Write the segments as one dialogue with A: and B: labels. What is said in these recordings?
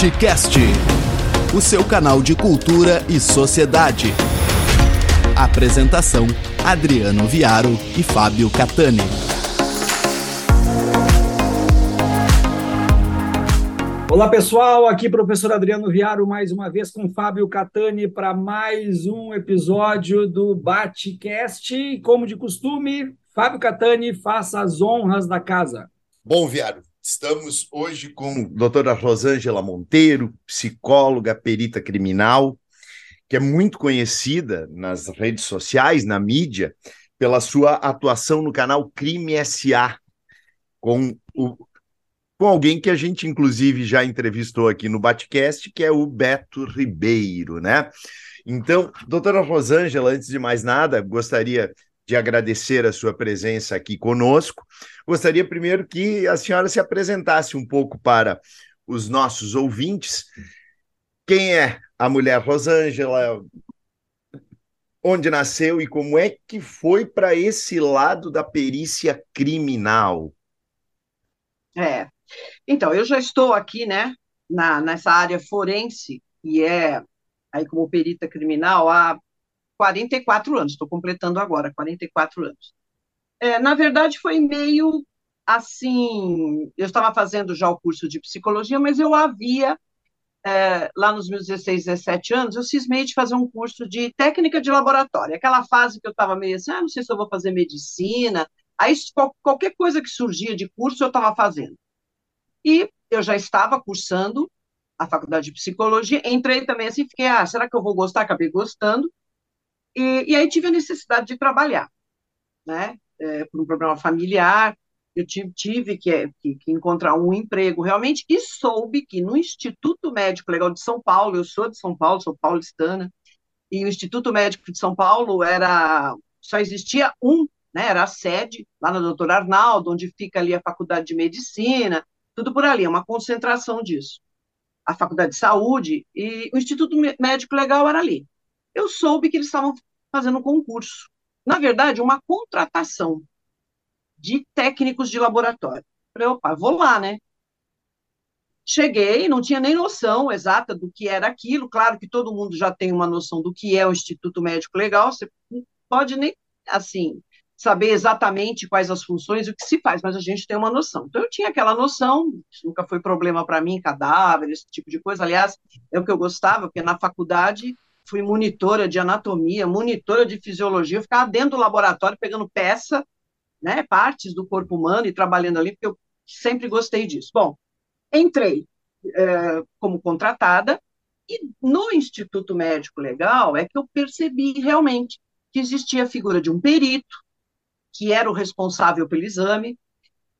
A: Batcast, o seu canal de cultura e sociedade. Apresentação: Adriano Viaro e Fábio Catani.
B: Olá pessoal, aqui professor Adriano Viaro mais uma vez com Fábio Catani para mais um episódio do Batcast. Como de costume, Fábio Catani faça as honras da casa.
C: Bom, Viaro, Estamos hoje com doutora Rosângela Monteiro, psicóloga, perita criminal, que é muito conhecida nas redes sociais, na mídia, pela sua atuação no canal Crime SA, com, o, com alguém que a gente, inclusive, já entrevistou aqui no Batcast, que é o Beto Ribeiro, né? Então, doutora Rosângela, antes de mais nada, gostaria de agradecer a sua presença aqui conosco. Gostaria primeiro que a senhora se apresentasse um pouco para os nossos ouvintes. Quem é a mulher Rosângela? Onde nasceu e como é que foi para esse lado da perícia criminal?
D: É. Então, eu já estou aqui, né, na, nessa área forense, e é aí como perita criminal há 44 anos, estou completando agora 44 anos. É, na verdade, foi meio assim. Eu estava fazendo já o curso de psicologia, mas eu havia, é, lá nos meus 16, 17 anos, eu cismei de fazer um curso de técnica de laboratório. Aquela fase que eu estava meio assim, ah, não sei se eu vou fazer medicina. Aí, qualquer coisa que surgia de curso, eu estava fazendo. E eu já estava cursando a faculdade de psicologia, entrei também assim, fiquei, ah, será que eu vou gostar? Acabei gostando. E, e aí tive a necessidade de trabalhar, né? É, por um problema familiar, eu tive, tive que, que, que, encontrar um emprego realmente e soube que no Instituto Médico Legal de São Paulo, eu sou de São Paulo, sou paulistana, e o Instituto Médico de São Paulo era só existia um, né, era a sede lá na Doutor Arnaldo, onde fica ali a Faculdade de Medicina, tudo por ali, é uma concentração disso. A Faculdade de Saúde e o Instituto Médico Legal era ali. Eu soube que eles estavam fazendo um concurso. Na verdade, uma contratação de técnicos de laboratório. Falei, opa, vou lá, né? Cheguei, não tinha nem noção exata do que era aquilo. Claro que todo mundo já tem uma noção do que é o Instituto Médico Legal. Você pode nem, assim, saber exatamente quais as funções e o que se faz, mas a gente tem uma noção. Então, eu tinha aquela noção, isso nunca foi problema para mim, cadáver, esse tipo de coisa. Aliás, é o que eu gostava, porque na faculdade fui monitora de anatomia, monitora de fisiologia, eu ficava dentro do laboratório pegando peça, né, partes do corpo humano e trabalhando ali, porque eu sempre gostei disso. Bom, entrei é, como contratada e no Instituto Médico Legal é que eu percebi realmente que existia a figura de um perito, que era o responsável pelo exame,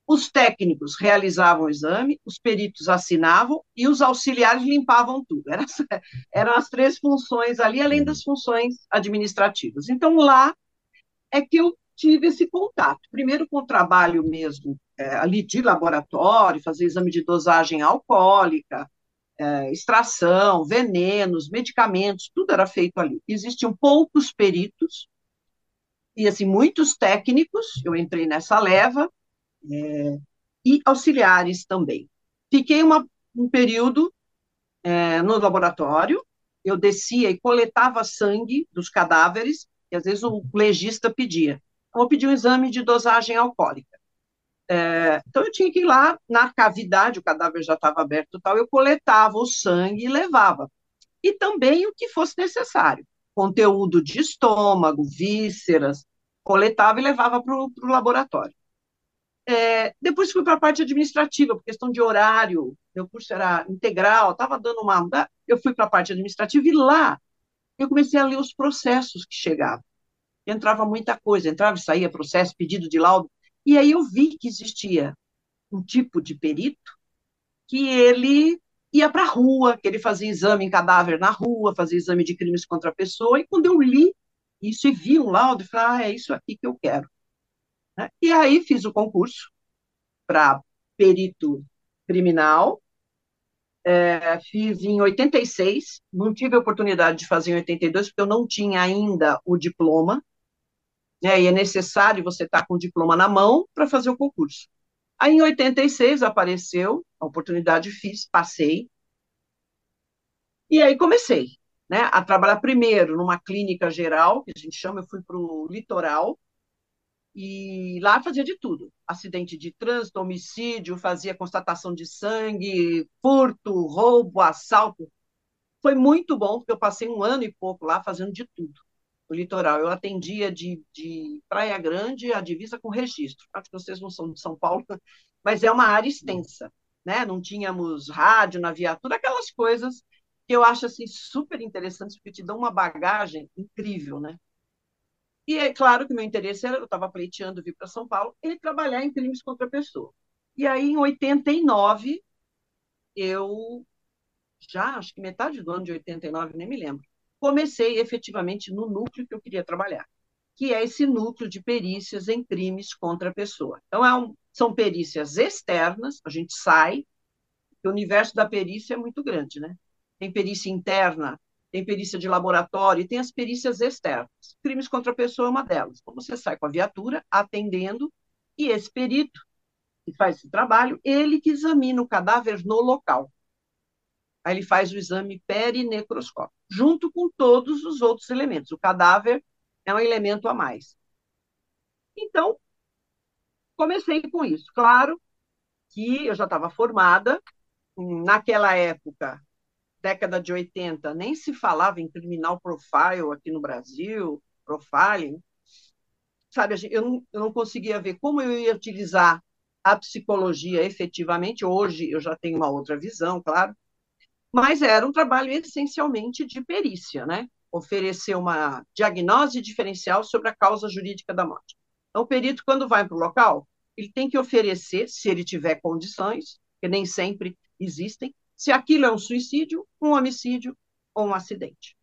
D: os técnicos realizavam o exame, os peritos assinavam e os auxiliares limpavam tudo. Era, eram as três funções ali, além das funções administrativas. Então, lá é que eu tive esse contato. Primeiro com o trabalho mesmo é, ali de laboratório, fazer exame de dosagem alcoólica, é, extração, venenos, medicamentos, tudo era feito ali. Existiam poucos peritos e assim muitos técnicos. Eu entrei nessa leva é, e auxiliares também. Fiquei uma, um período é, no laboratório, eu descia e coletava sangue dos cadáveres, e às vezes o legista pedia. Então, eu pedi um exame de dosagem alcoólica. É, então, eu tinha que ir lá na cavidade, o cadáver já estava aberto tal, eu coletava o sangue e levava. E também o que fosse necessário, conteúdo de estômago, vísceras, coletava e levava para o laboratório. É, depois fui para a parte administrativa, por questão de horário, meu curso era integral, estava dando uma. Eu fui para a parte administrativa e lá eu comecei a ler os processos que chegavam. Entrava muita coisa, entrava e saía processo, pedido de laudo. E aí eu vi que existia um tipo de perito que ele ia para a rua, que ele fazia exame em cadáver na rua, fazia exame de crimes contra a pessoa, e quando eu li isso e vi um laudo, eu falei, ah, é isso aqui que eu quero. Né? E aí fiz o concurso para perito criminal, é, fiz em 86, não tive a oportunidade de fazer em 82, porque eu não tinha ainda o diploma, né, e é necessário você estar tá com o diploma na mão para fazer o concurso. Aí, em 86, apareceu a oportunidade, fiz, passei, E aí comecei né, a trabalhar primeiro numa clínica geral, que a gente chama, eu fui para o litoral, e lá fazia de tudo: acidente de trânsito, homicídio, fazia constatação de sangue, furto, roubo, assalto. Foi muito bom, porque eu passei um ano e pouco lá fazendo de tudo. O litoral, eu atendia de, de Praia Grande a divisa com registro. Acho que vocês não são de São Paulo, mas é uma área extensa. Né? Não tínhamos rádio na viatura, aquelas coisas que eu acho assim super interessantes porque te dão uma bagagem incrível, né? E é claro que meu interesse era, eu estava pleiteando vir para São Paulo e trabalhar em crimes contra a pessoa. E aí, em 89, eu já, acho que metade do ano de 89, nem me lembro, comecei efetivamente no núcleo que eu queria trabalhar, que é esse núcleo de perícias em crimes contra a pessoa. Então, é um, são perícias externas, a gente sai, o universo da perícia é muito grande, né? tem perícia interna, tem perícia de laboratório, e tem as perícias externas. Crimes contra a pessoa é uma delas. Então, você sai com a viatura atendendo, e esse perito que faz esse trabalho, ele que examina o cadáver no local. Aí ele faz o exame perinecroscópico, junto com todos os outros elementos. O cadáver é um elemento a mais. Então, comecei com isso. Claro que eu já estava formada, naquela época década de 80, nem se falava em criminal profile aqui no Brasil, profiling. Sabe, eu não, eu não conseguia ver como eu ia utilizar a psicologia efetivamente. Hoje eu já tenho uma outra visão, claro, mas era um trabalho essencialmente de perícia, né? Oferecer uma diagnose diferencial sobre a causa jurídica da morte. Então, o perito, quando vai para o local, ele tem que oferecer, se ele tiver condições, que nem sempre existem, se aquilo é um suicídio, um homicídio ou um acidente.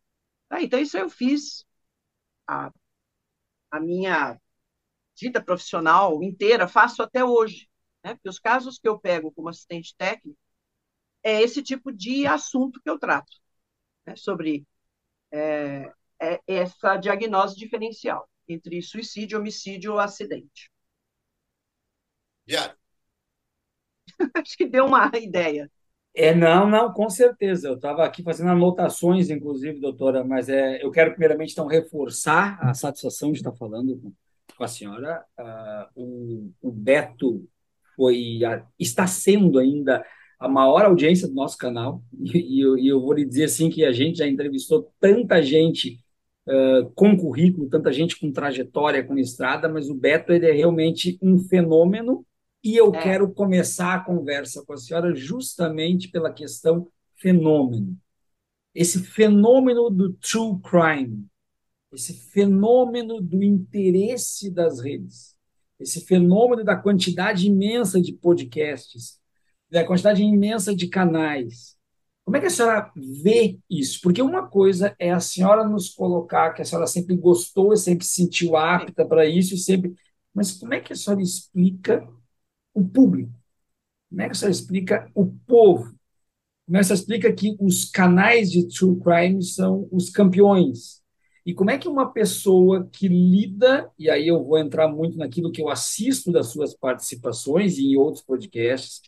D: Tá? Então, isso eu fiz a, a minha vida profissional inteira, faço até hoje. Né? Porque os casos que eu pego como assistente técnico é esse tipo de assunto que eu trato, né? sobre é, é essa diagnose diferencial entre suicídio, homicídio ou acidente.
C: Yeah.
D: Acho que deu uma ideia.
B: É, não, não, com certeza. Eu estava aqui fazendo anotações, inclusive, doutora, mas é, eu quero primeiramente então reforçar a satisfação de estar falando com, com a senhora. Uh, o, o, Beto foi, está sendo ainda a maior audiência do nosso canal, e, e, eu, e eu, vou lhe dizer assim que a gente já entrevistou tanta gente uh, com currículo, tanta gente com trajetória, com estrada, mas o Beto ele é realmente um fenômeno e eu é. quero começar a conversa com a senhora justamente pela questão fenômeno. Esse fenômeno do true crime, esse fenômeno do interesse das redes, esse fenômeno da quantidade imensa de podcasts, da quantidade imensa de canais. Como é que a senhora vê isso? Porque uma coisa é a senhora nos colocar que a senhora sempre gostou, sempre se sentiu apta para isso, sempre. Mas como é que a senhora explica o público? Você explica o povo? Você explica que os canais de true crime são os campeões? E como é que uma pessoa que lida, e aí eu vou entrar muito naquilo que eu assisto das suas participações e em outros podcasts,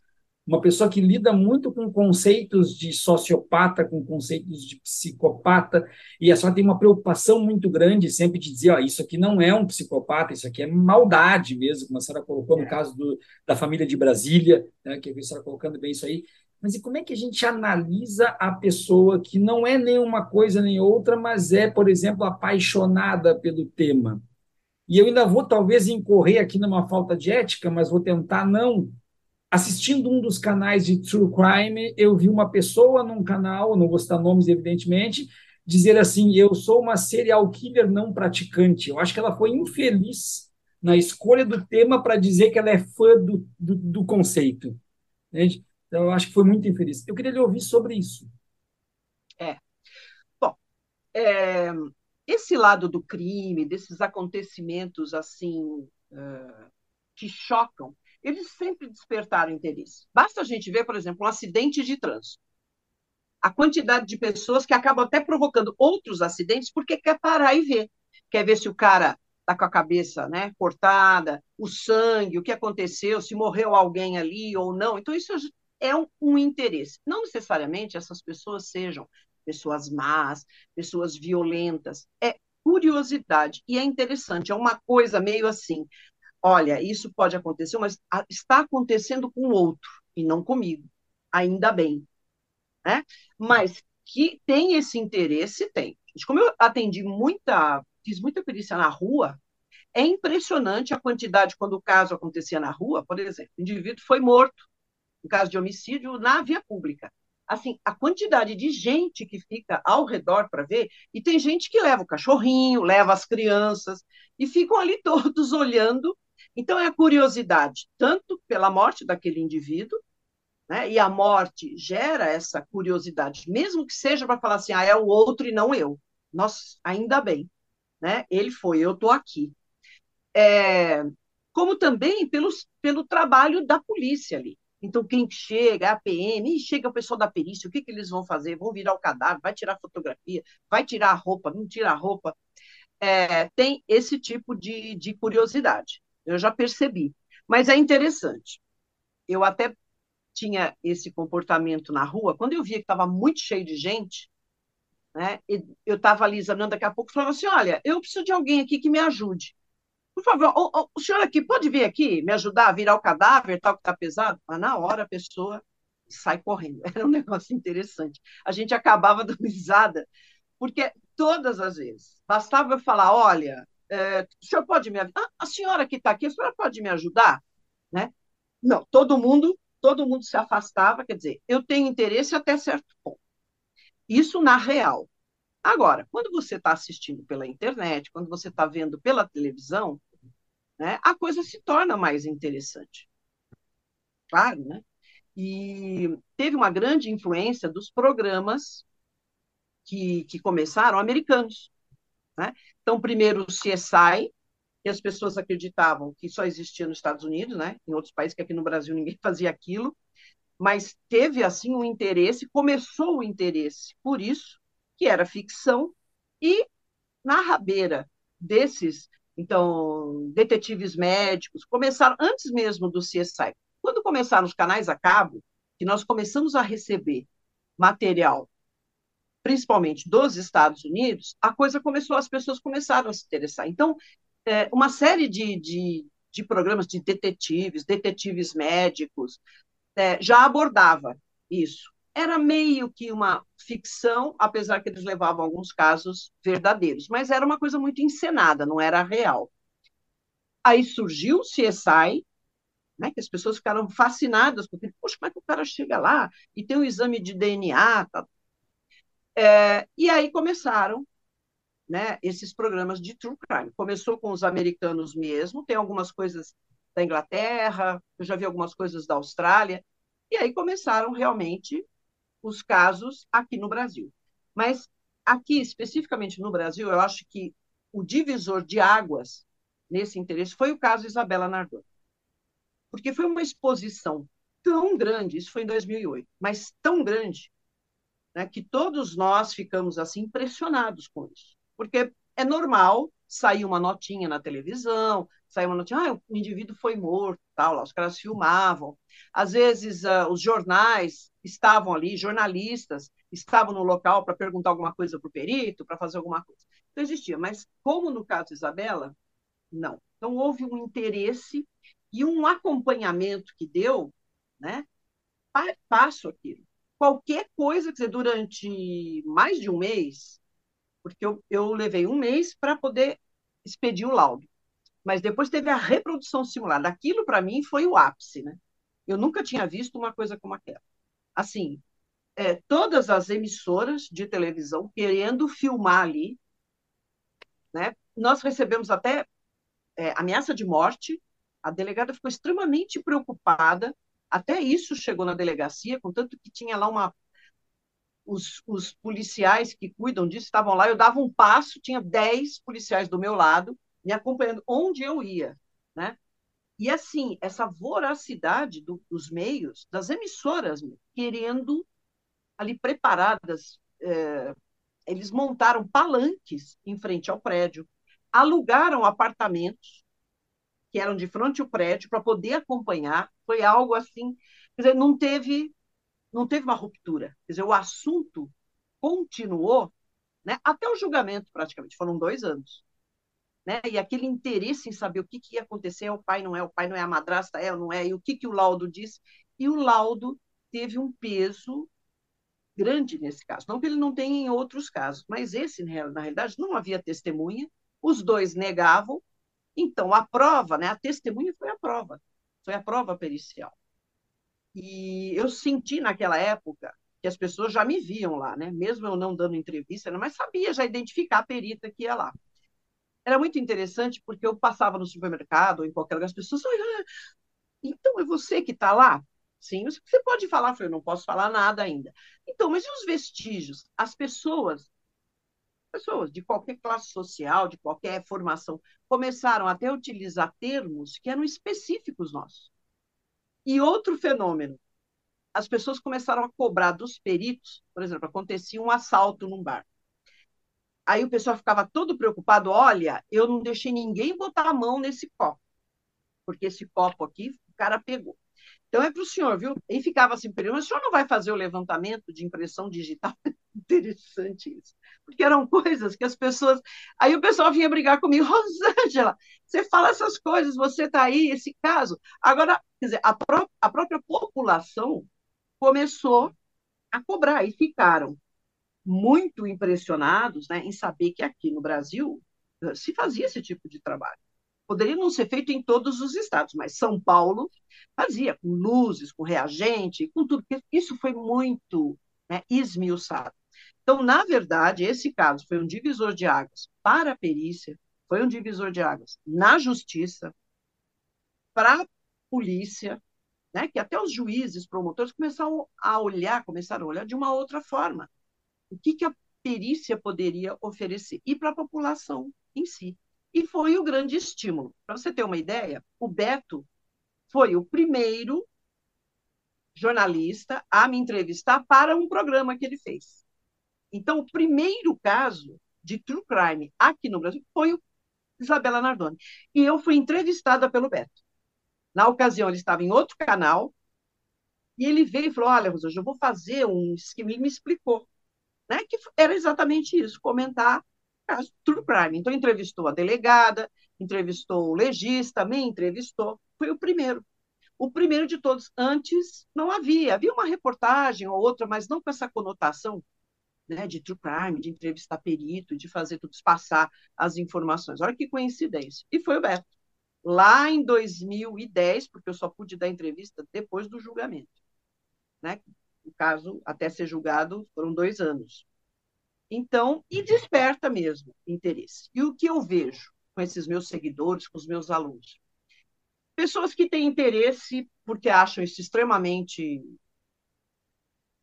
B: uma pessoa que lida muito com conceitos de sociopata, com conceitos de psicopata, e a senhora tem uma preocupação muito grande sempre de dizer, ó, isso aqui não é um psicopata, isso aqui é maldade mesmo, como a senhora colocou no é. caso do, da família de Brasília, né, que a senhora colocando bem isso aí. Mas e como é que a gente analisa a pessoa que não é nenhuma coisa nem outra, mas é, por exemplo, apaixonada pelo tema? E eu ainda vou talvez incorrer aqui numa falta de ética, mas vou tentar não assistindo um dos canais de True Crime, eu vi uma pessoa num canal, não vou citar nomes, evidentemente, dizer assim: eu sou uma serial killer não praticante. Eu acho que ela foi infeliz na escolha do tema para dizer que ela é fã do, do, do conceito. Entende? Então, eu acho que foi muito infeliz. Eu queria lhe ouvir sobre isso.
D: É. Bom, é, esse lado do crime, desses acontecimentos assim uh, que chocam, eles sempre despertaram interesse. Basta a gente ver, por exemplo, um acidente de trânsito. A quantidade de pessoas que acabam até provocando outros acidentes porque quer parar e ver. Quer ver se o cara está com a cabeça né, cortada, o sangue, o que aconteceu, se morreu alguém ali ou não. Então, isso é um, um interesse. Não necessariamente essas pessoas sejam pessoas más, pessoas violentas. É curiosidade e é interessante, é uma coisa meio assim. Olha, isso pode acontecer, mas está acontecendo com outro e não comigo. Ainda bem, né? Mas que tem esse interesse, tem. Como eu atendi muita, fiz muita perícia na rua, é impressionante a quantidade, quando o caso acontecia na rua, por exemplo, o indivíduo foi morto, no caso de homicídio, na via pública. Assim, a quantidade de gente que fica ao redor para ver, e tem gente que leva o cachorrinho, leva as crianças, e ficam ali todos olhando. Então, é a curiosidade, tanto pela morte daquele indivíduo, né? e a morte gera essa curiosidade, mesmo que seja para falar assim, ah, é o outro e não eu. Nossa, ainda bem, né? ele foi, eu estou aqui é, como também pelos, pelo trabalho da polícia ali. Então, quem chega, a PM, chega o pessoal da perícia, o que, que eles vão fazer? Vão virar o cadáver, vai tirar fotografia, vai tirar a roupa, não tira a roupa. É, tem esse tipo de, de curiosidade. Eu já percebi. Mas é interessante. Eu até tinha esse comportamento na rua, quando eu via que estava muito cheio de gente, né, eu estava ali examinando, daqui a pouco falava assim: olha, eu preciso de alguém aqui que me ajude. Por favor, o, o, senhor aqui pode vir aqui me ajudar a virar o cadáver, tal que está pesado? Mas na hora a pessoa sai correndo. Era um negócio interessante. A gente acabava dando risada, porque todas as vezes bastava eu falar: olha, é, o senhor pode me ajudar? Ah, a senhora que está aqui, a senhora pode me ajudar? Né? Não, todo mundo, todo mundo se afastava, quer dizer, eu tenho interesse até certo ponto. Isso na real. Agora, quando você está assistindo pela internet, quando você está vendo pela televisão, né, a coisa se torna mais interessante. Claro, né? E teve uma grande influência dos programas que, que começaram americanos. Né? Então, primeiro o CSI, que as pessoas acreditavam que só existia nos Estados Unidos, né? em outros países, que aqui no Brasil ninguém fazia aquilo, mas teve assim um interesse, começou o interesse por isso, que era ficção, e na rabeira desses então, detetives médicos, começaram antes mesmo do CSI. Quando começaram os canais a cabo, que nós começamos a receber material, principalmente dos Estados Unidos, a coisa começou, as pessoas começaram a se interessar. Então, é, uma série de, de, de, programas de detetives, detetives médicos, é, já abordava isso era meio que uma ficção, apesar que eles levavam alguns casos verdadeiros, mas era uma coisa muito encenada, não era real. Aí surgiu o CSI, né, que as pessoas ficaram fascinadas, porque, poxa, como é que o cara chega lá e tem um exame de DNA? Tá? É, e aí começaram né, esses programas de true crime. Começou com os americanos mesmo, tem algumas coisas da Inglaterra, eu já vi algumas coisas da Austrália, e aí começaram realmente os casos aqui no Brasil. Mas aqui, especificamente no Brasil, eu acho que o divisor de águas nesse interesse foi o caso Isabela Nardoni. Porque foi uma exposição tão grande, isso foi em 2008, mas tão grande, né, que todos nós ficamos assim impressionados com isso. Porque é normal sair uma notinha na televisão, sair uma notinha, ah, o indivíduo foi morto, tal, lá, os caras filmavam. Às vezes, uh, os jornais estavam ali, jornalistas estavam no local para perguntar alguma coisa para o perito, para fazer alguma coisa. Então, existia. Mas, como no caso de Isabela, não. Então, houve um interesse e um acompanhamento que deu, né? Passo aquilo. Qualquer coisa, quer dizer, durante mais de um mês, porque eu, eu levei um mês para poder expedir o laudo. Mas depois teve a reprodução simulada. Aquilo, para mim, foi o ápice, né? Eu nunca tinha visto uma coisa como aquela assim, é, todas as emissoras de televisão querendo filmar ali, né? Nós recebemos até é, ameaça de morte. A delegada ficou extremamente preocupada. Até isso chegou na delegacia, contanto que tinha lá uma os, os, policiais que cuidam disso estavam lá, eu dava um passo, tinha dez policiais do meu lado, me acompanhando onde eu ia, né? E assim, essa voracidade do, dos meios, das emissoras, querendo ali preparadas, é, eles montaram palanques em frente ao prédio, alugaram apartamentos que eram de frente ao prédio para poder acompanhar. Foi algo assim, quer dizer, não teve, não teve uma ruptura. Quer dizer, o assunto continuou né, até o julgamento, praticamente, foram dois anos. Né? E aquele interesse em saber o que, que ia acontecer, é o pai não é, o pai não é, a madrasta é ou não é, e o que, que o laudo disse. E o laudo teve um peso grande nesse caso. Não que ele não tenha em outros casos, mas esse, na realidade, não havia testemunha, os dois negavam, então a prova, né, a testemunha foi a prova, foi a prova pericial. E eu senti naquela época que as pessoas já me viam lá, né? mesmo eu não dando entrevista, mas sabia já identificar a perita que ia lá. Era muito interessante porque eu passava no supermercado em qualquer lugar, as pessoas, ah, então é você que está lá? Sim, você pode falar, eu falei, não posso falar nada ainda. Então, mas e os vestígios? As pessoas, pessoas de qualquer classe social, de qualquer formação, começaram até a utilizar termos que eram específicos nossos. E outro fenômeno, as pessoas começaram a cobrar dos peritos, por exemplo, acontecia um assalto num bar. Aí o pessoal ficava todo preocupado, olha, eu não deixei ninguém botar a mão nesse copo, porque esse copo aqui o cara pegou. Então é para o senhor, viu? E ficava assim, mas o senhor não vai fazer o levantamento de impressão digital? Interessante isso. Porque eram coisas que as pessoas. Aí o pessoal vinha brigar comigo, Rosângela, você fala essas coisas, você está aí, esse caso. Agora, quer dizer, a, pró a própria população começou a cobrar e ficaram muito impressionados né, em saber que aqui no Brasil eh, se fazia esse tipo de trabalho. Poderia não ser feito em todos os estados, mas São Paulo fazia com luzes, com reagente, com tudo. Isso foi muito né, esmiuçado. Então, na verdade, esse caso foi um divisor de águas para a perícia, foi um divisor de águas na justiça, para a polícia, né, que até os juízes, promotores começaram a olhar, começaram a olhar de uma outra forma. O que, que a perícia poderia oferecer? E para a população em si e foi o grande estímulo. Para você ter uma ideia, o Beto foi o primeiro jornalista a me entrevistar para um programa que ele fez. Então, o primeiro caso de true crime aqui no Brasil foi o Isabela Nardoni. E eu fui entrevistada pelo Beto. Na ocasião, ele estava em outro canal, e ele veio e falou: Olha, Rosângela, eu vou fazer um esquema. Ele me explicou. Né, que era exatamente isso, comentar caso true crime. Então, entrevistou a delegada, entrevistou o legista, me entrevistou. Foi o primeiro. O primeiro de todos. Antes, não havia. Havia uma reportagem ou outra, mas não com essa conotação né, de true crime, de entrevistar perito, de fazer tudo, passar as informações. Olha que coincidência. E foi o Beto. Lá em 2010, porque eu só pude dar entrevista depois do julgamento. Né? O caso, até ser julgado, foram dois anos. Então, e desperta mesmo interesse. E o que eu vejo com esses meus seguidores, com os meus alunos? Pessoas que têm interesse porque acham isso extremamente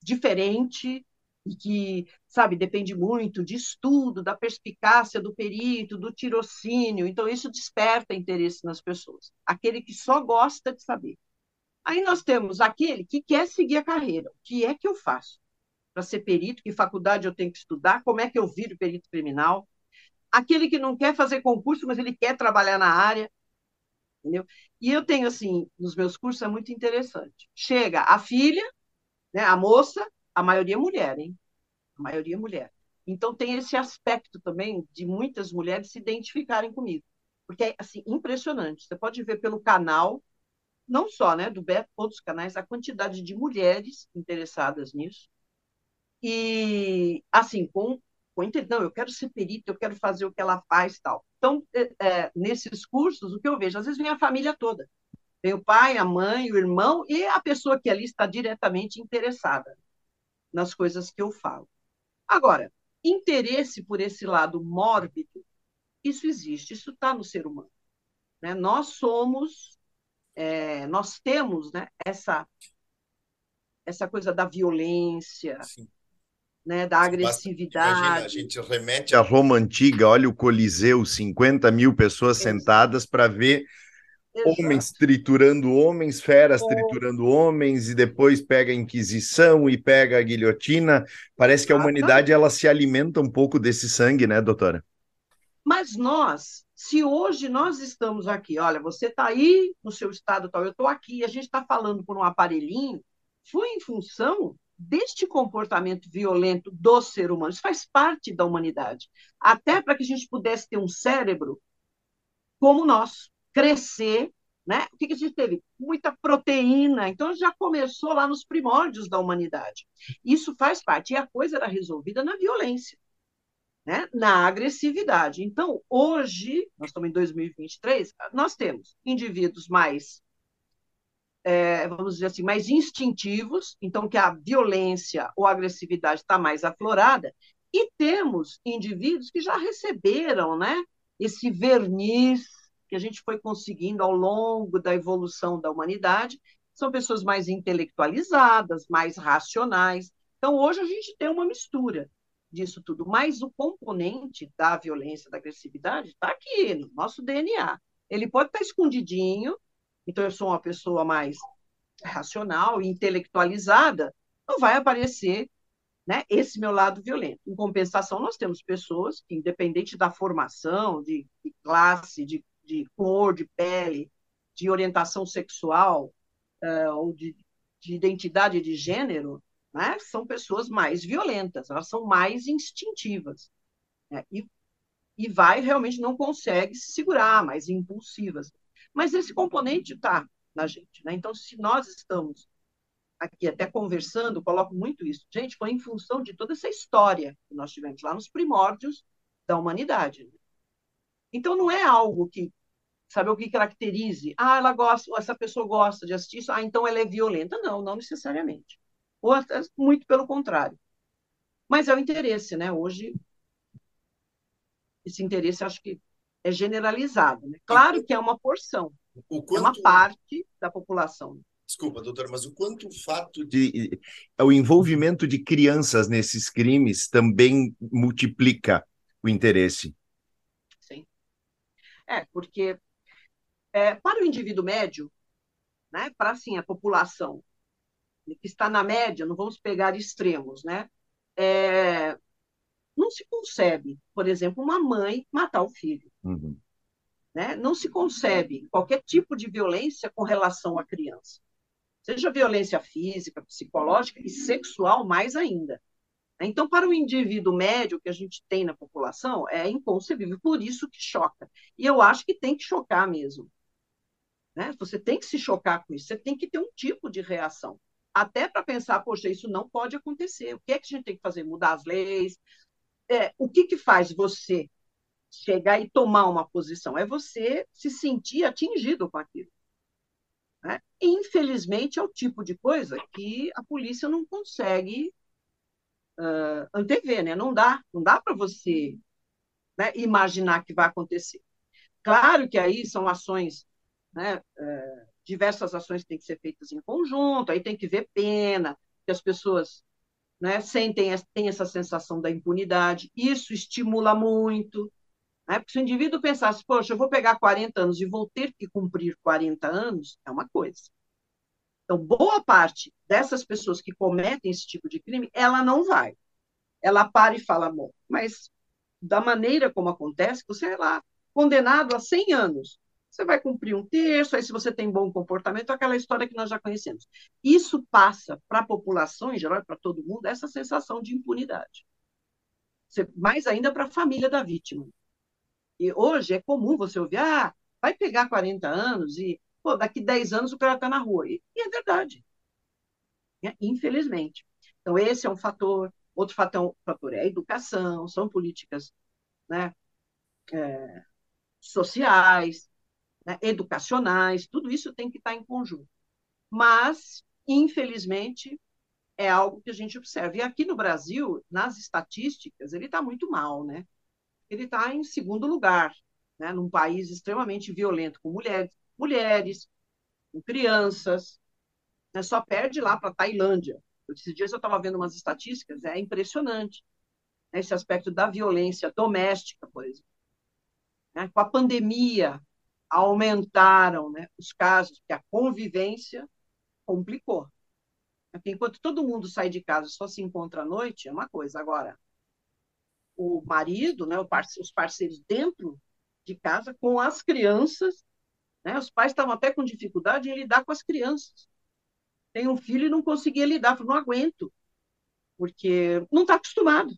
D: diferente e que, sabe, depende muito de estudo, da perspicácia do perito, do tirocínio. Então, isso desperta interesse nas pessoas. Aquele que só gosta de saber. Aí nós temos aquele que quer seguir a carreira. O que é que eu faço? Para ser perito, que faculdade eu tenho que estudar, como é que eu viro perito criminal. Aquele que não quer fazer concurso, mas ele quer trabalhar na área. Entendeu? E eu tenho, assim, nos meus cursos é muito interessante. Chega a filha, né, a moça, a maioria é mulher, hein? A maioria é mulher. Então tem esse aspecto também de muitas mulheres se identificarem comigo. Porque é, assim, impressionante. Você pode ver pelo canal, não só né, do Beto, outros canais, a quantidade de mulheres interessadas nisso e assim, com, com eu quero ser perito, eu quero fazer o que ela faz tal. Então, é, é, nesses cursos, o que eu vejo, às vezes vem a família toda. Vem o pai, a mãe, o irmão e a pessoa que ali está diretamente interessada nas coisas que eu falo. Agora, interesse por esse lado mórbido, isso existe, isso está no ser humano. Né? Nós somos, é, nós temos né, essa, essa coisa da violência, Sim né, da agressividade. Imagina,
C: a gente remete à Roma antiga, olha o Coliseu, 50 mil pessoas Exato. sentadas para ver Exato. homens triturando homens, feras triturando homens, e depois pega a Inquisição e pega a guilhotina. Parece que a humanidade ela se alimenta um pouco desse sangue, né, doutora?
D: Mas nós, se hoje nós estamos aqui, olha, você está aí no seu estado tal, eu estou aqui, a gente está falando por um aparelhinho, foi em função deste comportamento violento do ser humano. Isso faz parte da humanidade. Até para que a gente pudesse ter um cérebro como o nosso, crescer. Né? O que, que a gente teve? Muita proteína. Então, já começou lá nos primórdios da humanidade. Isso faz parte. E a coisa era resolvida na violência. Né? na agressividade. Então, hoje, nós estamos em 2023, nós temos indivíduos mais é, vamos dizer assim, mais instintivos, então que a violência ou a agressividade está mais aflorada, e temos indivíduos que já receberam né, esse verniz que a gente foi conseguindo ao longo da evolução da humanidade, são pessoas mais intelectualizadas, mais racionais. Então, hoje a gente tem uma mistura disso tudo, mas o componente da violência, da agressividade, está aqui no nosso DNA. Ele pode estar tá escondidinho, então eu sou uma pessoa mais racional e intelectualizada, não vai aparecer né, esse meu lado violento. Em compensação, nós temos pessoas que, independente da formação, de, de classe, de, de, cor, de pele, de orientação sexual uh, ou de, de, identidade de gênero, né, são pessoas mais violentas, elas são mais instintivas. Né, e, e vai realmente não consegue se segurar, mais impulsivas. Mas esse componente está na gente. Né? Então, se nós estamos aqui até conversando, coloco muito isso. Gente, foi em função de toda essa história que nós tivemos lá nos primórdios da humanidade. Né? Então, não é algo que, sabe, o que caracterize, ah, ela gosta, essa pessoa gosta de assistir isso, ah, então ela é violenta. Não, não necessariamente. Ou até, muito pelo contrário. Mas é o interesse, né? Hoje, esse interesse acho que é generalizado. Né? Claro que é uma porção, quanto... é uma parte da população.
C: Desculpa, doutora, mas o quanto o fato de o envolvimento de crianças nesses crimes também multiplica o interesse?
D: Sim. É, porque é, para o indivíduo médio, né, para assim a população que está na média, não vamos pegar extremos, né? É, não se concebe, por exemplo, uma mãe matar o filho. Uhum. Né? Não se concebe qualquer tipo de violência com relação à criança. Seja violência física, psicológica e sexual, mais ainda. Então, para o indivíduo médio que a gente tem na população, é inconcebível, por isso que choca. E eu acho que tem que chocar mesmo. Né? Você tem que se chocar com isso, você tem que ter um tipo de reação. Até para pensar, poxa, isso não pode acontecer. O que é que a gente tem que fazer? Mudar as leis, é, o que, que faz você chegar e tomar uma posição? É você se sentir atingido com aquilo. Né? Infelizmente, é o tipo de coisa que a polícia não consegue uh, antever, né? Não dá, não dá para você né, imaginar que vai acontecer. Claro que aí são ações, né, diversas ações têm que ser feitas em conjunto, aí tem que ver pena, que as pessoas né, sentem tem essa sensação da impunidade, isso estimula muito, né, porque se o indivíduo pensasse, poxa, eu vou pegar 40 anos e vou ter que cumprir 40 anos, é uma coisa. Então, boa parte dessas pessoas que cometem esse tipo de crime, ela não vai. Ela para e fala, bom, mas da maneira como acontece, você é lá condenado a 100 anos você vai cumprir um terço, aí se você tem bom comportamento, aquela história que nós já conhecemos. Isso passa para a população em geral, para todo mundo, essa sensação de impunidade. Mais ainda para a família da vítima. E hoje é comum você ouvir, ah, vai pegar 40 anos e pô, daqui 10 anos o cara está na rua. E, e, é verdade. É, infelizmente. Então, esse é um fator. Outro fator, fator é a educação, são políticas né, é, sociais, né, educacionais, tudo isso tem que estar em conjunto. Mas, infelizmente, é algo que a gente observa. E aqui no Brasil, nas estatísticas, ele está muito mal, né? Ele está em segundo lugar, né? num país extremamente violento com mulheres, mulheres com crianças, né? só perde lá para a Tailândia. Esses dias eu estava vendo umas estatísticas, é impressionante né? esse aspecto da violência doméstica, por exemplo. Né? Com a pandemia, aumentaram né, os casos, porque a convivência complicou. Porque enquanto todo mundo sai de casa só se encontra à noite, é uma coisa. Agora, o marido, né, os parceiros dentro de casa, com as crianças, né, os pais estavam até com dificuldade em lidar com as crianças. Tem um filho e não conseguia lidar, falou, não aguento. porque não está acostumado.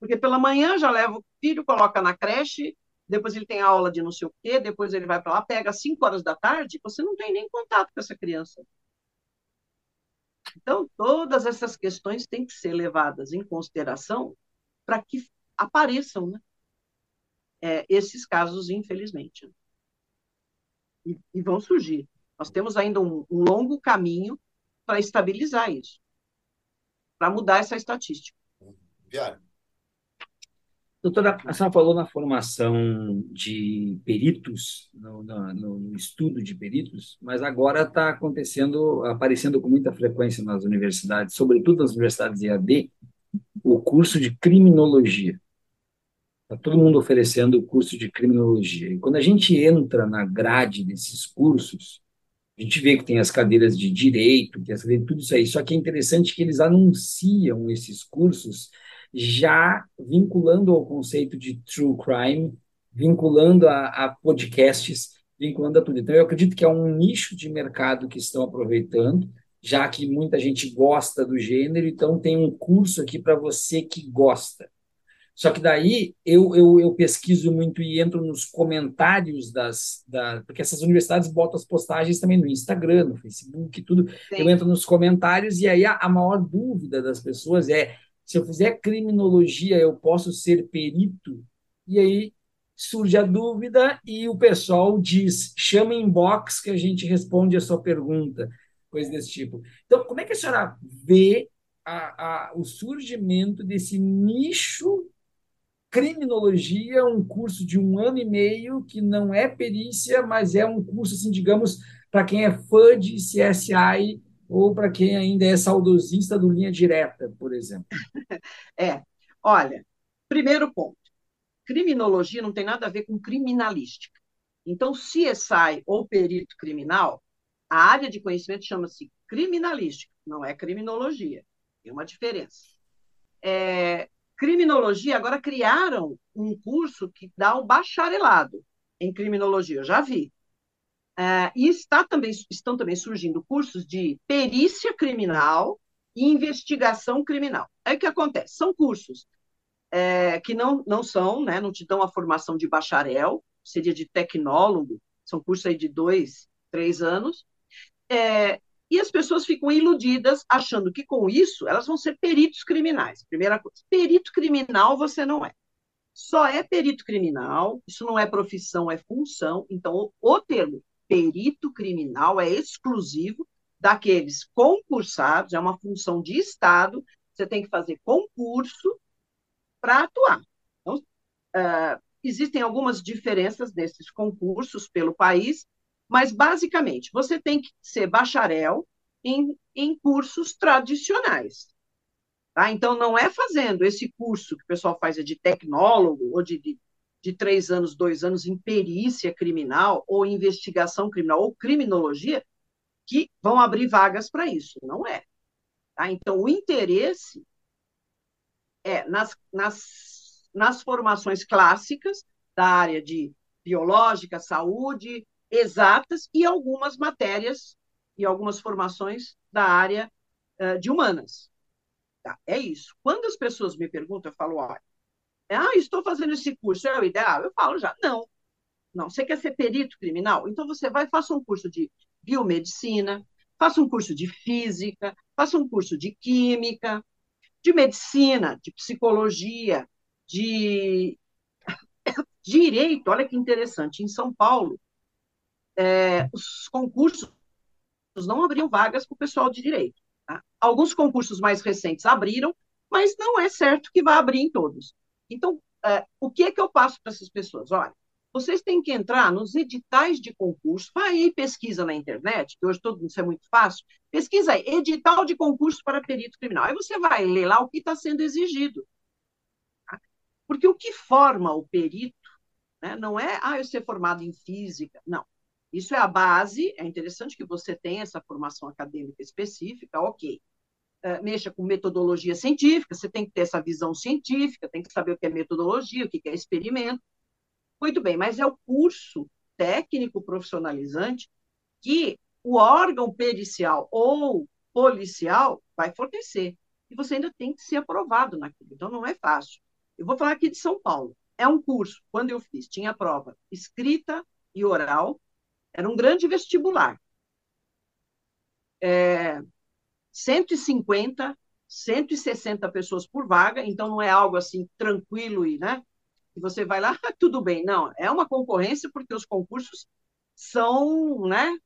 D: Porque pela manhã já leva o filho, coloca na creche, depois ele tem aula de não sei o quê, depois ele vai para lá, pega às 5 horas da tarde, você não tem nem contato com essa criança. Então, todas essas questões têm que ser levadas em consideração para que apareçam né? é, esses casos, infelizmente. E, e, vão surgir. Nós temos ainda um, um longo caminho para estabilizar isso, para mudar essa estatística.
B: Viário. Doutora, a senhora falou na formação de peritos, no, no, no estudo de peritos, mas agora está acontecendo, aparecendo com muita frequência nas universidades, sobretudo nas universidades EAD, o curso de criminologia. Está todo mundo oferecendo o curso de criminologia. E quando a gente entra na grade desses cursos, a gente vê que tem as cadeiras de direito, que as cadeiras, tudo isso aí. Só que é interessante que eles anunciam esses cursos já vinculando ao conceito de true crime, vinculando a, a, podcasts, vinculando a tudo. Então, eu acredito que é um nicho de mercado que estão aproveitando, já que muita gente gosta do gênero, então tem um curso aqui para você que gosta. Só que daí eu, eu, eu, pesquiso muito e entro nos comentários das, da, porque essas universidades botam as postagens também no Instagram, no Facebook, tudo. Sim. Eu entro nos comentários e aí a, a maior dúvida das pessoas é se eu fizer criminologia, eu posso ser perito? E aí surge a dúvida e o pessoal diz: chama em box que a gente responde a sua pergunta, coisa desse tipo. Então, como é que a senhora vê a, a, o surgimento desse nicho criminologia, um curso de um ano e meio que não é perícia, mas é um curso, assim, digamos, para quem é fã de CSI ou para quem ainda é saudosista do Linha Direta, por exemplo?
D: É, olha, primeiro ponto, criminologia não tem nada a ver com criminalística. Então, CSI ou perito criminal, a área de conhecimento chama-se criminalística, não é criminologia. Tem uma diferença. É, criminologia, agora criaram um curso que dá o bacharelado em criminologia, eu já vi. Uh, e está também, estão também surgindo cursos de perícia criminal e investigação criminal. Aí o que acontece? São cursos é, que não, não são, né, não te dão a formação de bacharel, seria de tecnólogo, são cursos aí de dois, três anos, é, e as pessoas ficam iludidas, achando que com isso elas vão ser peritos criminais. Primeira coisa, perito criminal você não é. Só é perito criminal, isso não é profissão, é função. Então, o, o termo perito criminal é exclusivo daqueles concursados, é uma função de Estado, você tem que fazer concurso para atuar. Então, uh, existem algumas diferenças desses concursos pelo país, mas, basicamente, você tem que ser bacharel em, em cursos tradicionais. Tá? Então, não é fazendo esse curso que o pessoal faz é de tecnólogo ou de, de de três anos, dois anos em perícia criminal, ou investigação criminal, ou criminologia, que vão abrir vagas para isso. Não é. Tá? Então, o interesse é nas, nas, nas formações clássicas da área de biológica, saúde, exatas e algumas matérias e algumas formações da área uh, de humanas. Tá? É isso. Quando as pessoas me perguntam, eu falo, olha, ah, estou fazendo esse curso, é o ideal? Eu falo já, não. Não, você quer ser perito criminal? Então você vai, faça um curso de biomedicina, faça um curso de física, faça um curso de química, de medicina, de psicologia, de direito. Olha que interessante, em São Paulo, é, os concursos não abriam vagas para o pessoal de direito. Tá? Alguns concursos mais recentes abriram, mas não é certo que vai abrir em todos. Então, é, o que é que eu passo para essas pessoas? Olha, vocês têm que entrar nos editais de concurso, vai aí pesquisa na internet, que hoje todo isso é muito fácil, pesquisa aí, edital de concurso para perito criminal. Aí você vai ler lá o que está sendo exigido. Tá? Porque o que forma o perito né, não é, ah, eu ser formado em física, não. Isso é a base, é interessante que você tenha essa formação acadêmica específica, ok. Eh, mexa com metodologia científica, você tem que ter essa visão científica, tem que saber o que é metodologia, o que é experimento. Muito bem, mas é o curso técnico profissionalizante que o órgão pericial ou policial vai fornecer. e você ainda tem que ser aprovado naquilo. Então, não é fácil. Eu vou falar aqui de São Paulo. É um curso, quando eu fiz, tinha prova escrita e oral, era um grande vestibular. É, 150, 160 pessoas por vaga, então não é algo assim tranquilo e, né? E você vai lá, tudo bem. Não, é uma concorrência porque os concursos são, né?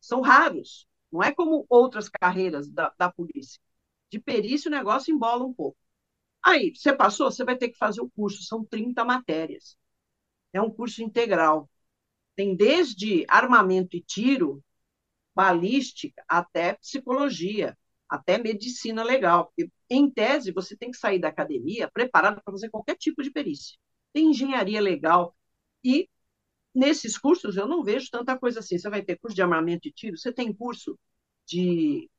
D: São raros. Não é como outras carreiras da, da polícia. De perícia, o negócio embola um pouco. Aí, você passou, você vai ter que fazer o curso, são 30 matérias. É um curso integral. Tem desde armamento e tiro, balística, até psicologia, até medicina legal. Porque, em tese, você tem que sair da academia preparado para fazer qualquer tipo de perícia. Tem engenharia legal. E nesses cursos eu não vejo tanta coisa assim. Você vai ter curso de armamento e tiro, você tem curso de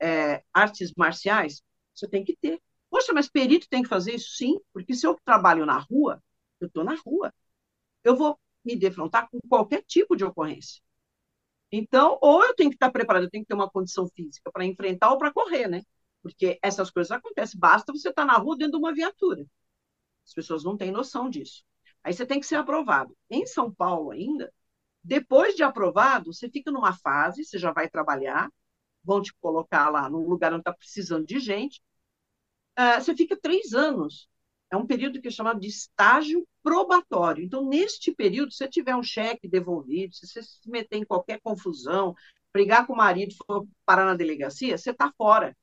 D: é, artes marciais, você tem que ter. Poxa, mas perito tem que fazer isso? Sim, porque se eu trabalho na rua, eu estou na rua. Eu vou me defrontar com qualquer tipo de ocorrência. Então, ou eu tenho que estar preparado, eu tenho que ter uma condição física para enfrentar ou para correr, né? Porque essas coisas acontecem. Basta você estar na rua dentro de uma viatura. As pessoas não têm noção disso. Aí você tem que ser aprovado. Em São Paulo ainda, depois de aprovado, você fica numa fase, você já vai trabalhar, vão te colocar lá num lugar onde está precisando de gente, uh, você fica três anos. É um período que é chamado de estágio probatório. Então, neste período, se você tiver um cheque devolvido, se você se meter em qualquer confusão, brigar com o marido, for parar na delegacia, você está fora.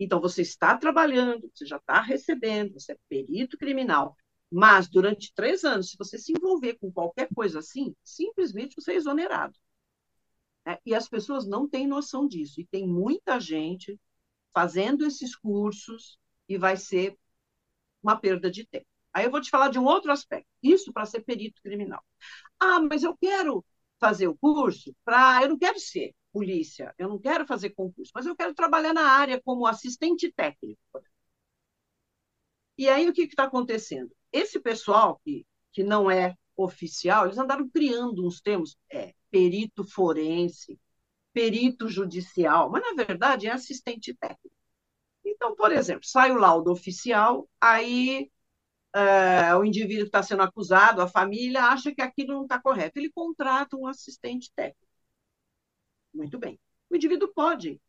D: Então, você está trabalhando, você já está recebendo, você é perito criminal, mas durante três anos, se você se envolver com qualquer coisa assim, simplesmente você é exonerado. É, e as pessoas não têm noção disso. E tem muita gente fazendo esses cursos e vai ser uma perda de tempo. Aí eu vou te falar de um outro aspecto. Isso para ser perito criminal. Ah, mas eu quero fazer o curso para. Eu não quero ser polícia, eu não quero fazer concurso, mas eu quero trabalhar na área como assistente técnico. E aí o que está acontecendo? Esse pessoal que, que não é oficial, eles andaram criando uns termos, é, perito forense, perito judicial, mas na verdade é assistente técnico. Então, por exemplo, sai o laudo oficial, aí é, o indivíduo que está sendo acusado, a família, acha que aquilo não está correto. Ele contrata um assistente técnico. Muito bem. O indivíduo pode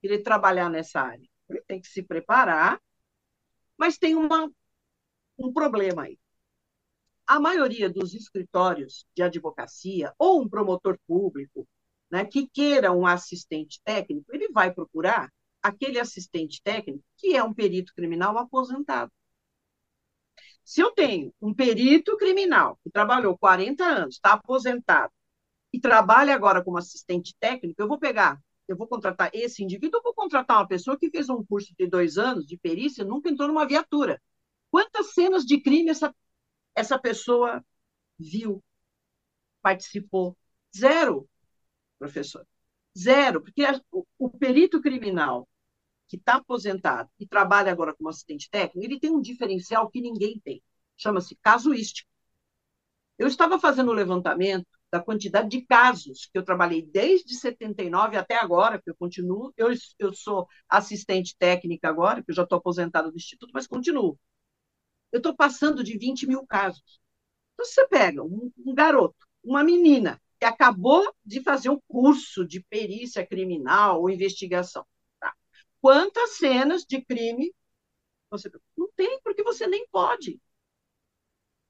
D: querer trabalhar nessa área. Ele tem que se preparar, mas tem uma, um problema aí a maioria dos escritórios de advocacia ou um promotor público né, que queira um assistente técnico, ele vai procurar aquele assistente técnico que é um perito criminal aposentado. Se eu tenho um perito criminal que trabalhou 40 anos, está aposentado, e trabalha agora como assistente técnico, eu vou pegar, eu vou contratar esse indivíduo, eu vou contratar uma pessoa que fez um curso de dois anos de perícia e nunca entrou numa viatura. Quantas cenas de crime essa essa pessoa viu, participou. Zero, professor. Zero, porque o, o perito criminal que está aposentado e trabalha agora como assistente técnico, ele tem um diferencial que ninguém tem. Chama-se casuístico. Eu estava fazendo o levantamento da quantidade de casos que eu trabalhei desde 79 até agora, que eu continuo. Eu, eu sou assistente técnica agora, que eu já estou aposentada do Instituto, mas continuo eu estou passando de 20 mil casos. Então, você pega um, um garoto, uma menina, que acabou de fazer um curso de perícia criminal ou investigação. Quantas cenas de crime você. Não tem, porque você nem pode.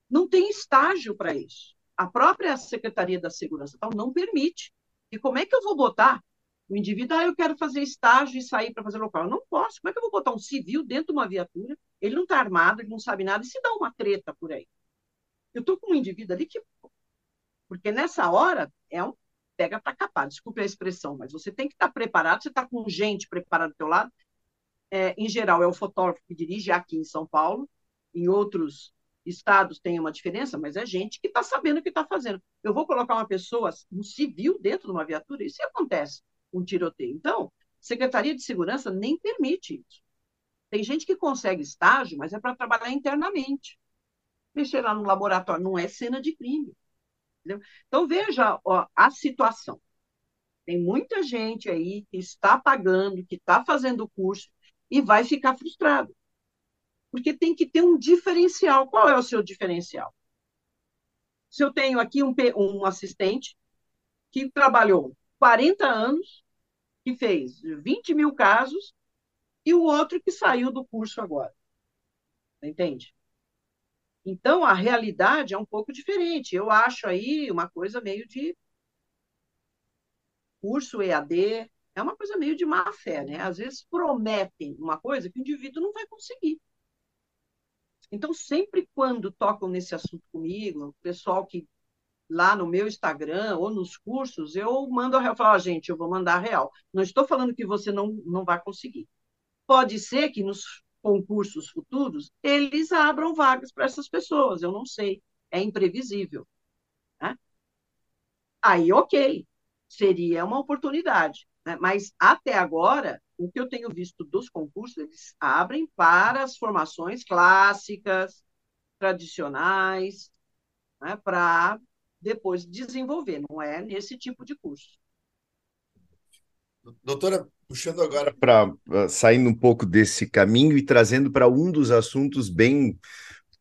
D: Não tem estágio para isso. A própria Secretaria da Segurança tal não permite. E como é que eu vou botar o indivíduo, ah, eu quero fazer estágio e sair para fazer local. Eu não posso. Como é que eu vou botar um civil dentro de uma viatura? Ele não está armado, ele não sabe nada, e se dá uma treta por aí? Eu estou com um indivíduo ali que. Porque nessa hora é um pega para capar, desculpe a expressão, mas você tem que estar tá preparado, você está com gente preparada do teu lado. É, em geral, é o fotógrafo que dirige aqui em São Paulo, em outros estados tem uma diferença, mas é gente que está sabendo o que está fazendo. Eu vou colocar uma pessoa, um civil, dentro de uma viatura, isso acontece um tiroteio. Então, Secretaria de Segurança nem permite isso. Tem gente que consegue estágio, mas é para trabalhar internamente. Mexer lá no laboratório não é cena de crime. Entendeu? Então, veja ó, a situação. Tem muita gente aí que está pagando, que está fazendo o curso, e vai ficar frustrado. Porque tem que ter um diferencial. Qual é o seu diferencial? Se eu tenho aqui um, um assistente que trabalhou 40 anos, que fez 20 mil casos, e o outro que saiu do curso agora. Entende? Então, a realidade é um pouco diferente. Eu acho aí uma coisa meio de curso EAD, é uma coisa meio de má fé, né? Às vezes prometem uma coisa que o indivíduo não vai conseguir. Então, sempre quando tocam nesse assunto comigo, o pessoal que lá no meu Instagram ou nos cursos, eu mando a real, falo, ah, gente, eu vou mandar a real. Não estou falando que você não, não vai conseguir. Pode ser que nos concursos futuros eles abram vagas para essas pessoas, eu não sei, é imprevisível. Né? Aí, ok, seria uma oportunidade. Né? Mas, até agora, o que eu tenho visto dos concursos, eles abrem para as formações clássicas, tradicionais, né, para depois desenvolver, não é nesse tipo de curso.
C: Doutora, puxando agora para saindo um pouco desse caminho e trazendo para um dos assuntos bem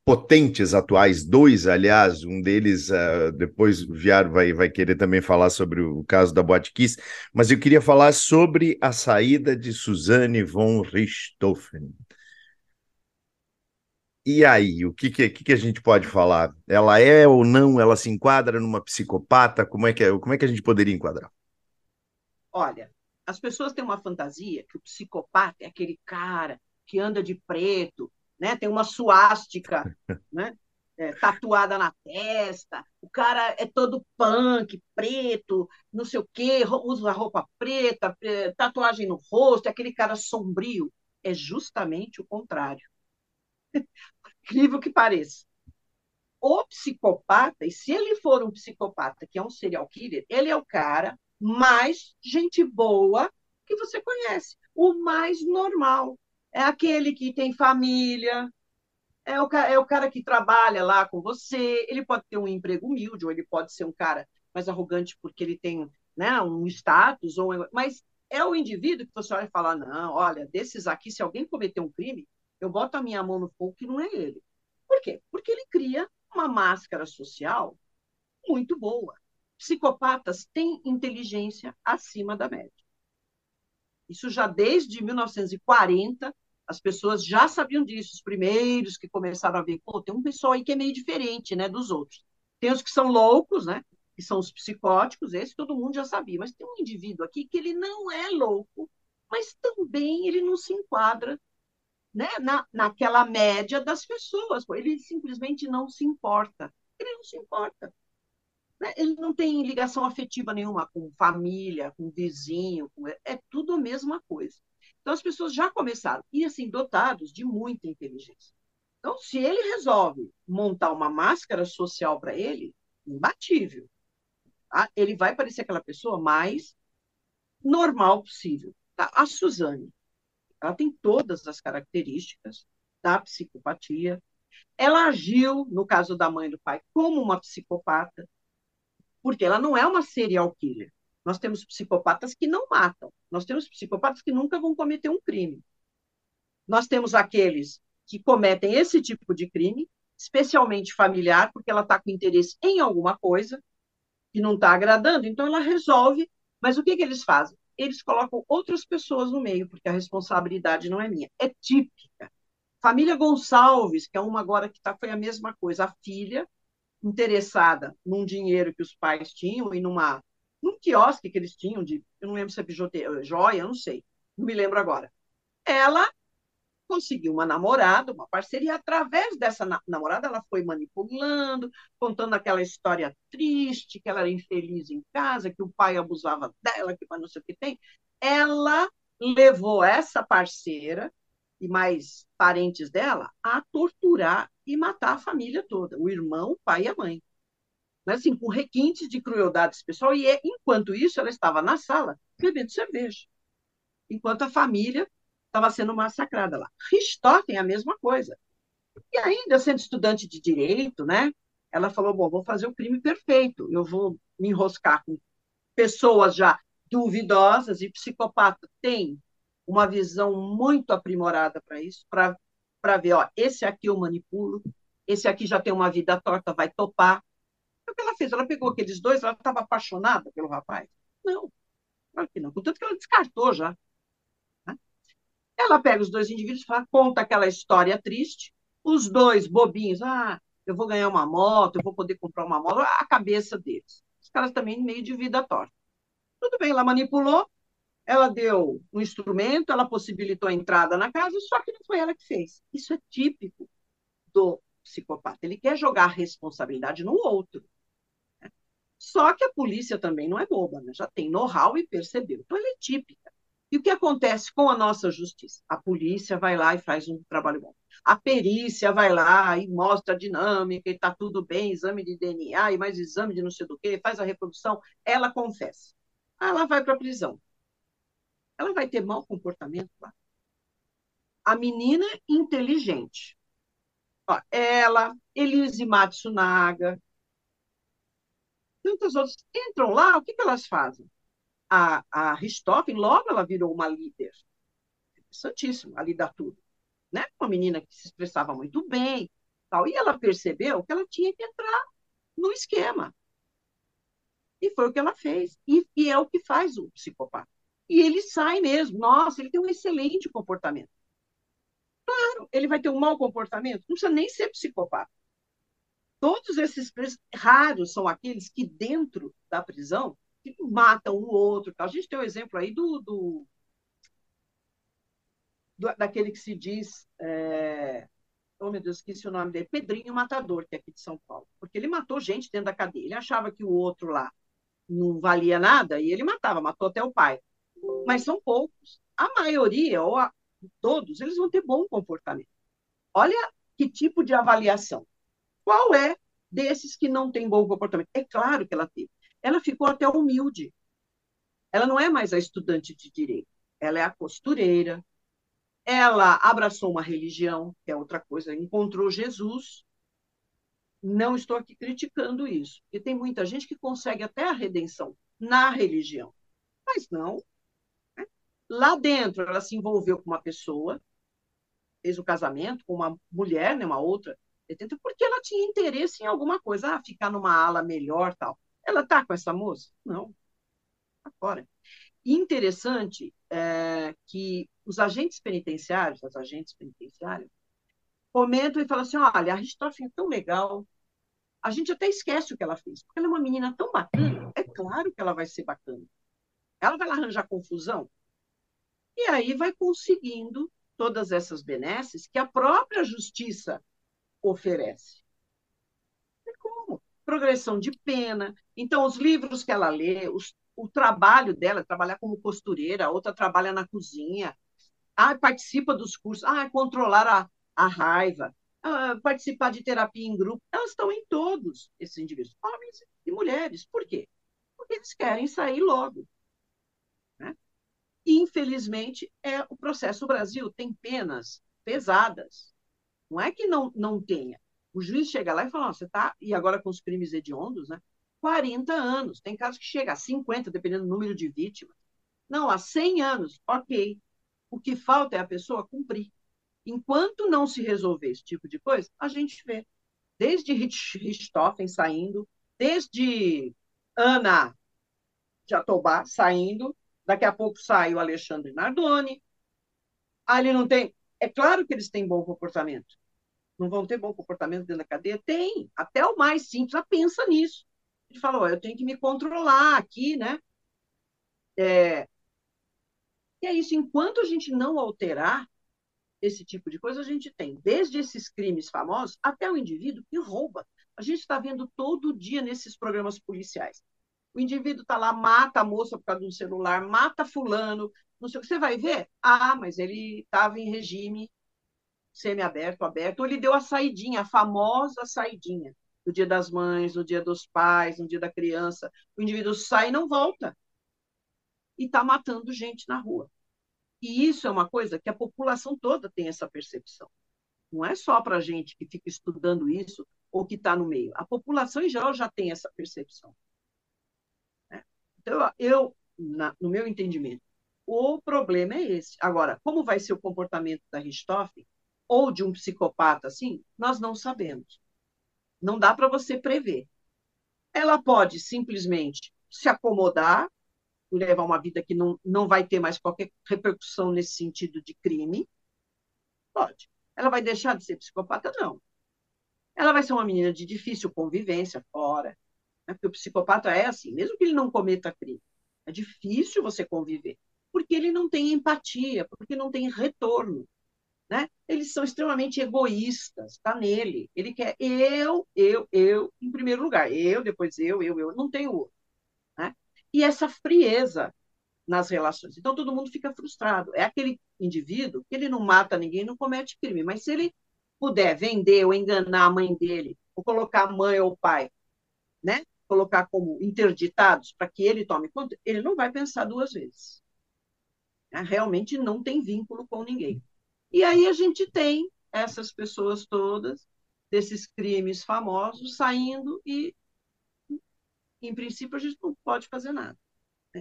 C: potentes atuais, dois, aliás, um deles, uh, depois o Viar vai, vai querer também falar sobre o caso da Boate Kiss, mas eu queria falar sobre a saída de Suzanne von Richthofen. E aí, o que, que, que, a gente pode falar? Ela é ou não? Ela se enquadra numa psicopata? Como é que, é, como é que a gente poderia enquadrar?
D: Olha, as pessoas têm uma fantasia que o psicopata é aquele cara que anda de preto, né? Tem uma suástica, né? É, tatuada na testa, o cara é todo punk, preto, não sei o quê, usa roupa preta, tatuagem no rosto, é aquele cara sombrio. É justamente o contrário. Incrível que pareça. O psicopata, e se ele for um psicopata que é um serial killer, ele é o cara mais gente boa que você conhece, o mais normal é aquele que tem família, é o, é o cara que trabalha lá com você, ele pode ter um emprego humilde, ou ele pode ser um cara mais arrogante porque ele tem né, um status, ou, mas é o indivíduo que você olha e fala, não, olha, desses aqui, se alguém cometer um crime, eu boto a minha mão no fogo que não é ele. Por quê? Porque ele cria uma máscara social muito boa. Psicopatas têm inteligência acima da média. Isso já desde 1940, as pessoas já sabiam disso, os primeiros que começaram a ver, pô, tem um pessoal aí que é meio diferente, né, dos outros. Tem os que são loucos, né, que são os psicóticos, esse todo mundo já sabia, mas tem um indivíduo aqui que ele não é louco, mas também ele não se enquadra né, na, naquela média das pessoas, pô, ele simplesmente não se importa, ele não se importa. Né? Ele não tem ligação afetiva nenhuma com família, com vizinho, com... é tudo a mesma coisa. Então, as pessoas já começaram, e assim, dotados de muita inteligência. Então, se ele resolve montar uma máscara social para ele, imbatível. Tá? Ele vai parecer aquela pessoa mais normal possível. Tá? A Suzane, ela tem todas as características da psicopatia. Ela agiu, no caso da mãe e do pai, como uma psicopata, porque ela não é uma serial killer. Nós temos psicopatas que não matam. Nós temos psicopatas que nunca vão cometer um crime. Nós temos aqueles que cometem esse tipo de crime, especialmente familiar, porque ela está com interesse em alguma coisa que não está agradando, então ela resolve. Mas o que, que eles fazem? Eles colocam outras pessoas no meio, porque a responsabilidade não é minha. É típica. Família Gonçalves, que é uma agora que tá, foi a mesma coisa. A filha interessada num dinheiro que os pais tinham e numa num quiosque que eles tinham de, eu não lembro se é bijuteria, joia, eu não sei, não me lembro agora. Ela conseguiu uma namorada, uma parceria, através dessa na namorada ela foi manipulando, contando aquela história triste, que ela era infeliz em casa, que o pai abusava dela, que não sei o que tem. Ela levou essa parceira e mais parentes dela a torturar e matar a família toda, o irmão, o pai e a mãe. Mas, assim, com requintes de crueldade pessoal, e é, enquanto isso ela estava na sala bebendo cerveja, enquanto a família estava sendo massacrada lá. Richthofen é a mesma coisa. E ainda sendo estudante de direito, né? Ela falou: bom, vou fazer o crime perfeito, eu vou me enroscar com pessoas já duvidosas e psicopata tem uma visão muito aprimorada para isso, para ver, ó, esse aqui eu manipulo, esse aqui já tem uma vida torta, vai topar. O que ela fez? Ela pegou aqueles dois, ela estava apaixonada pelo rapaz? Não, claro que não. Contanto que ela descartou já. Né? Ela pega os dois indivíduos, fala, conta aquela história triste, os dois bobinhos, ah, eu vou ganhar uma moto, eu vou poder comprar uma moto, a cabeça deles. Os caras também meio de vida torta. Tudo bem, ela manipulou, ela deu um instrumento, ela possibilitou a entrada na casa, só que não foi ela que fez. Isso é típico do psicopata. Ele quer jogar a responsabilidade no outro. Né? Só que a polícia também não é boba, né? já tem know-how e percebeu. Então, ela é típica. E o que acontece com a nossa justiça? A polícia vai lá e faz um trabalho bom. A perícia vai lá e mostra a dinâmica, e está tudo bem, exame de DNA, e mais exame de não sei do que, faz a reprodução, ela confessa. Ela vai para a prisão. Ela vai ter mau comportamento lá. A menina inteligente. Ó, ela, Elise Matsunaga, tantas outras, entram lá, o que, que elas fazem? a, a Richthofen, logo ela virou uma líder. Interessantíssimo, ali dá tudo. Né? Uma menina que se expressava muito bem, tal, e ela percebeu que ela tinha que entrar no esquema. E foi o que ela fez. E, e é o que faz o psicopata. E ele sai mesmo. Nossa, ele tem um excelente comportamento. Claro, ele vai ter um mau comportamento. Não precisa nem ser psicopata. Todos esses raros são aqueles que, dentro da prisão, matam um outro. A gente tem o um exemplo aí do, do, do, daquele que se diz. É, oh, meu Deus, esqueci o nome dele, Pedrinho Matador, que é aqui de São Paulo. Porque ele matou gente dentro da cadeia. Ele achava que o outro lá não valia nada e ele matava, matou até o pai. Mas são poucos. A maioria, ou a, todos, eles vão ter bom comportamento. Olha que tipo de avaliação. Qual é desses que não tem bom comportamento? É claro que ela teve ela ficou até humilde. Ela não é mais a estudante de direito, ela é a costureira. Ela abraçou uma religião, que é outra coisa, encontrou Jesus. Não estou aqui criticando isso, porque tem muita gente que consegue até a redenção na religião, mas não. Lá dentro, ela se envolveu com uma pessoa, fez o casamento com uma mulher, né, uma outra, porque ela tinha interesse em alguma coisa, ah, ficar numa ala melhor, tal. Ela está com essa moça? Não. Está fora. Interessante é, que os agentes penitenciários, as agentes penitenciárias, comentam e falam assim: olha, a Richthofen é tão legal, a gente até esquece o que ela fez, porque ela é uma menina tão bacana, é claro que ela vai ser bacana. Ela vai lá arranjar confusão. E aí vai conseguindo todas essas benesses que a própria justiça oferece progressão de pena. Então, os livros que ela lê, os, o trabalho dela, trabalhar como costureira, outra trabalha na cozinha, ah, participa dos cursos, ah, controlar a, a raiva, ah, participar de terapia em grupo, elas estão em todos esses indivíduos, homens e mulheres. Por quê? Porque eles querem sair logo. Infelizmente, é o processo. Brasil tem penas pesadas. Não é que não, não tenha, o juiz chega lá e fala: você está, e agora com os crimes hediondos, né? 40 anos. Tem casos que chega a 50, dependendo do número de vítimas. Não, há 100 anos, ok. O que falta é a pessoa cumprir. Enquanto não se resolver esse tipo de coisa, a gente vê. Desde Richthofen saindo, desde Ana Jatobá saindo, daqui a pouco sai o Alexandre Nardoni. Ali não tem. É claro que eles têm bom comportamento, não vão ter bom comportamento dentro da cadeia? Tem. Até o mais simples já pensa nisso. Ele fala, eu tenho que me controlar aqui, né? É... E é isso. Enquanto a gente não alterar esse tipo de coisa, a gente tem desde esses crimes famosos até o indivíduo que rouba. A gente está vendo todo dia nesses programas policiais. O indivíduo está lá, mata a moça por causa de um celular, mata fulano, não sei o que. Você vai ver? Ah, mas ele estava em regime semi-aberto, aberto, ou ele deu a saidinha, a famosa saidinha, no dia das mães, no dia dos pais, no dia da criança. O indivíduo sai e não volta. E está matando gente na rua. E isso é uma coisa que a população toda tem essa percepção. Não é só para a gente que fica estudando isso ou que está no meio. A população em geral já tem essa percepção. Então, eu, na, no meu entendimento, o problema é esse. Agora, como vai ser o comportamento da Richthofen ou de um psicopata assim, nós não sabemos. Não dá para você prever. Ela pode simplesmente se acomodar, levar uma vida que não, não vai ter mais qualquer repercussão nesse sentido de crime. Pode. Ela vai deixar de ser psicopata? Não. Ela vai ser uma menina de difícil convivência fora. Né? Porque o psicopata é assim, mesmo que ele não cometa crime. É difícil você conviver. Porque ele não tem empatia, porque não tem retorno. Né? Eles são extremamente egoístas, está nele. Ele quer eu, eu, eu, em primeiro lugar. Eu, depois eu, eu, eu. Não tem outro. Né? E essa frieza nas relações. Então, todo mundo fica frustrado. É aquele indivíduo que ele não mata ninguém, não comete crime. Mas se ele puder vender ou enganar a mãe dele, ou colocar a mãe ou o pai, né? Colocar como interditados para que ele tome conta, ele não vai pensar duas vezes. Realmente não tem vínculo com ninguém. E aí a gente tem essas pessoas todas, desses crimes famosos, saindo e, em princípio, a gente não pode fazer nada.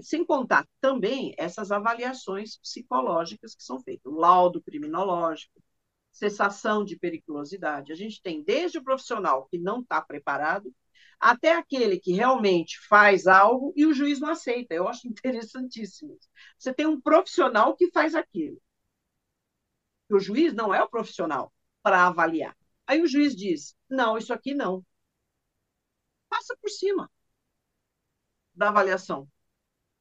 D: Sem contar também essas avaliações psicológicas que são feitas, o laudo criminológico, cessação de periculosidade. A gente tem desde o profissional que não está preparado, até aquele que realmente faz algo e o juiz não aceita. Eu acho interessantíssimo. Você tem um profissional que faz aquilo o juiz não é o profissional para avaliar. Aí o juiz diz: não, isso aqui não. Passa por cima da avaliação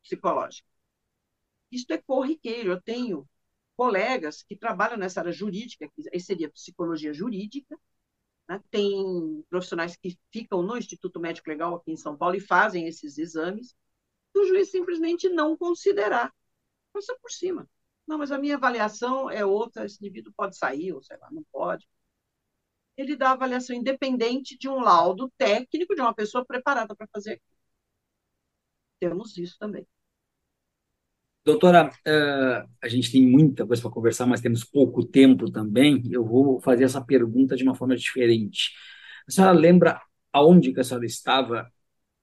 D: psicológica. Isso é corriqueiro. Eu tenho colegas que trabalham nessa área jurídica, que seria psicologia jurídica, né? tem profissionais que ficam no Instituto Médico Legal aqui em São Paulo e fazem esses exames, o juiz simplesmente não considerar. Passa por cima. Não, mas a minha avaliação é outra, esse indivíduo pode sair, ou sei lá, não pode. Ele dá avaliação independente de um laudo técnico de uma pessoa preparada para fazer aquilo. Temos isso também.
B: Doutora, uh, a gente tem muita coisa para conversar, mas temos pouco tempo também. Eu vou fazer essa pergunta de uma forma diferente. A senhora lembra aonde que a senhora estava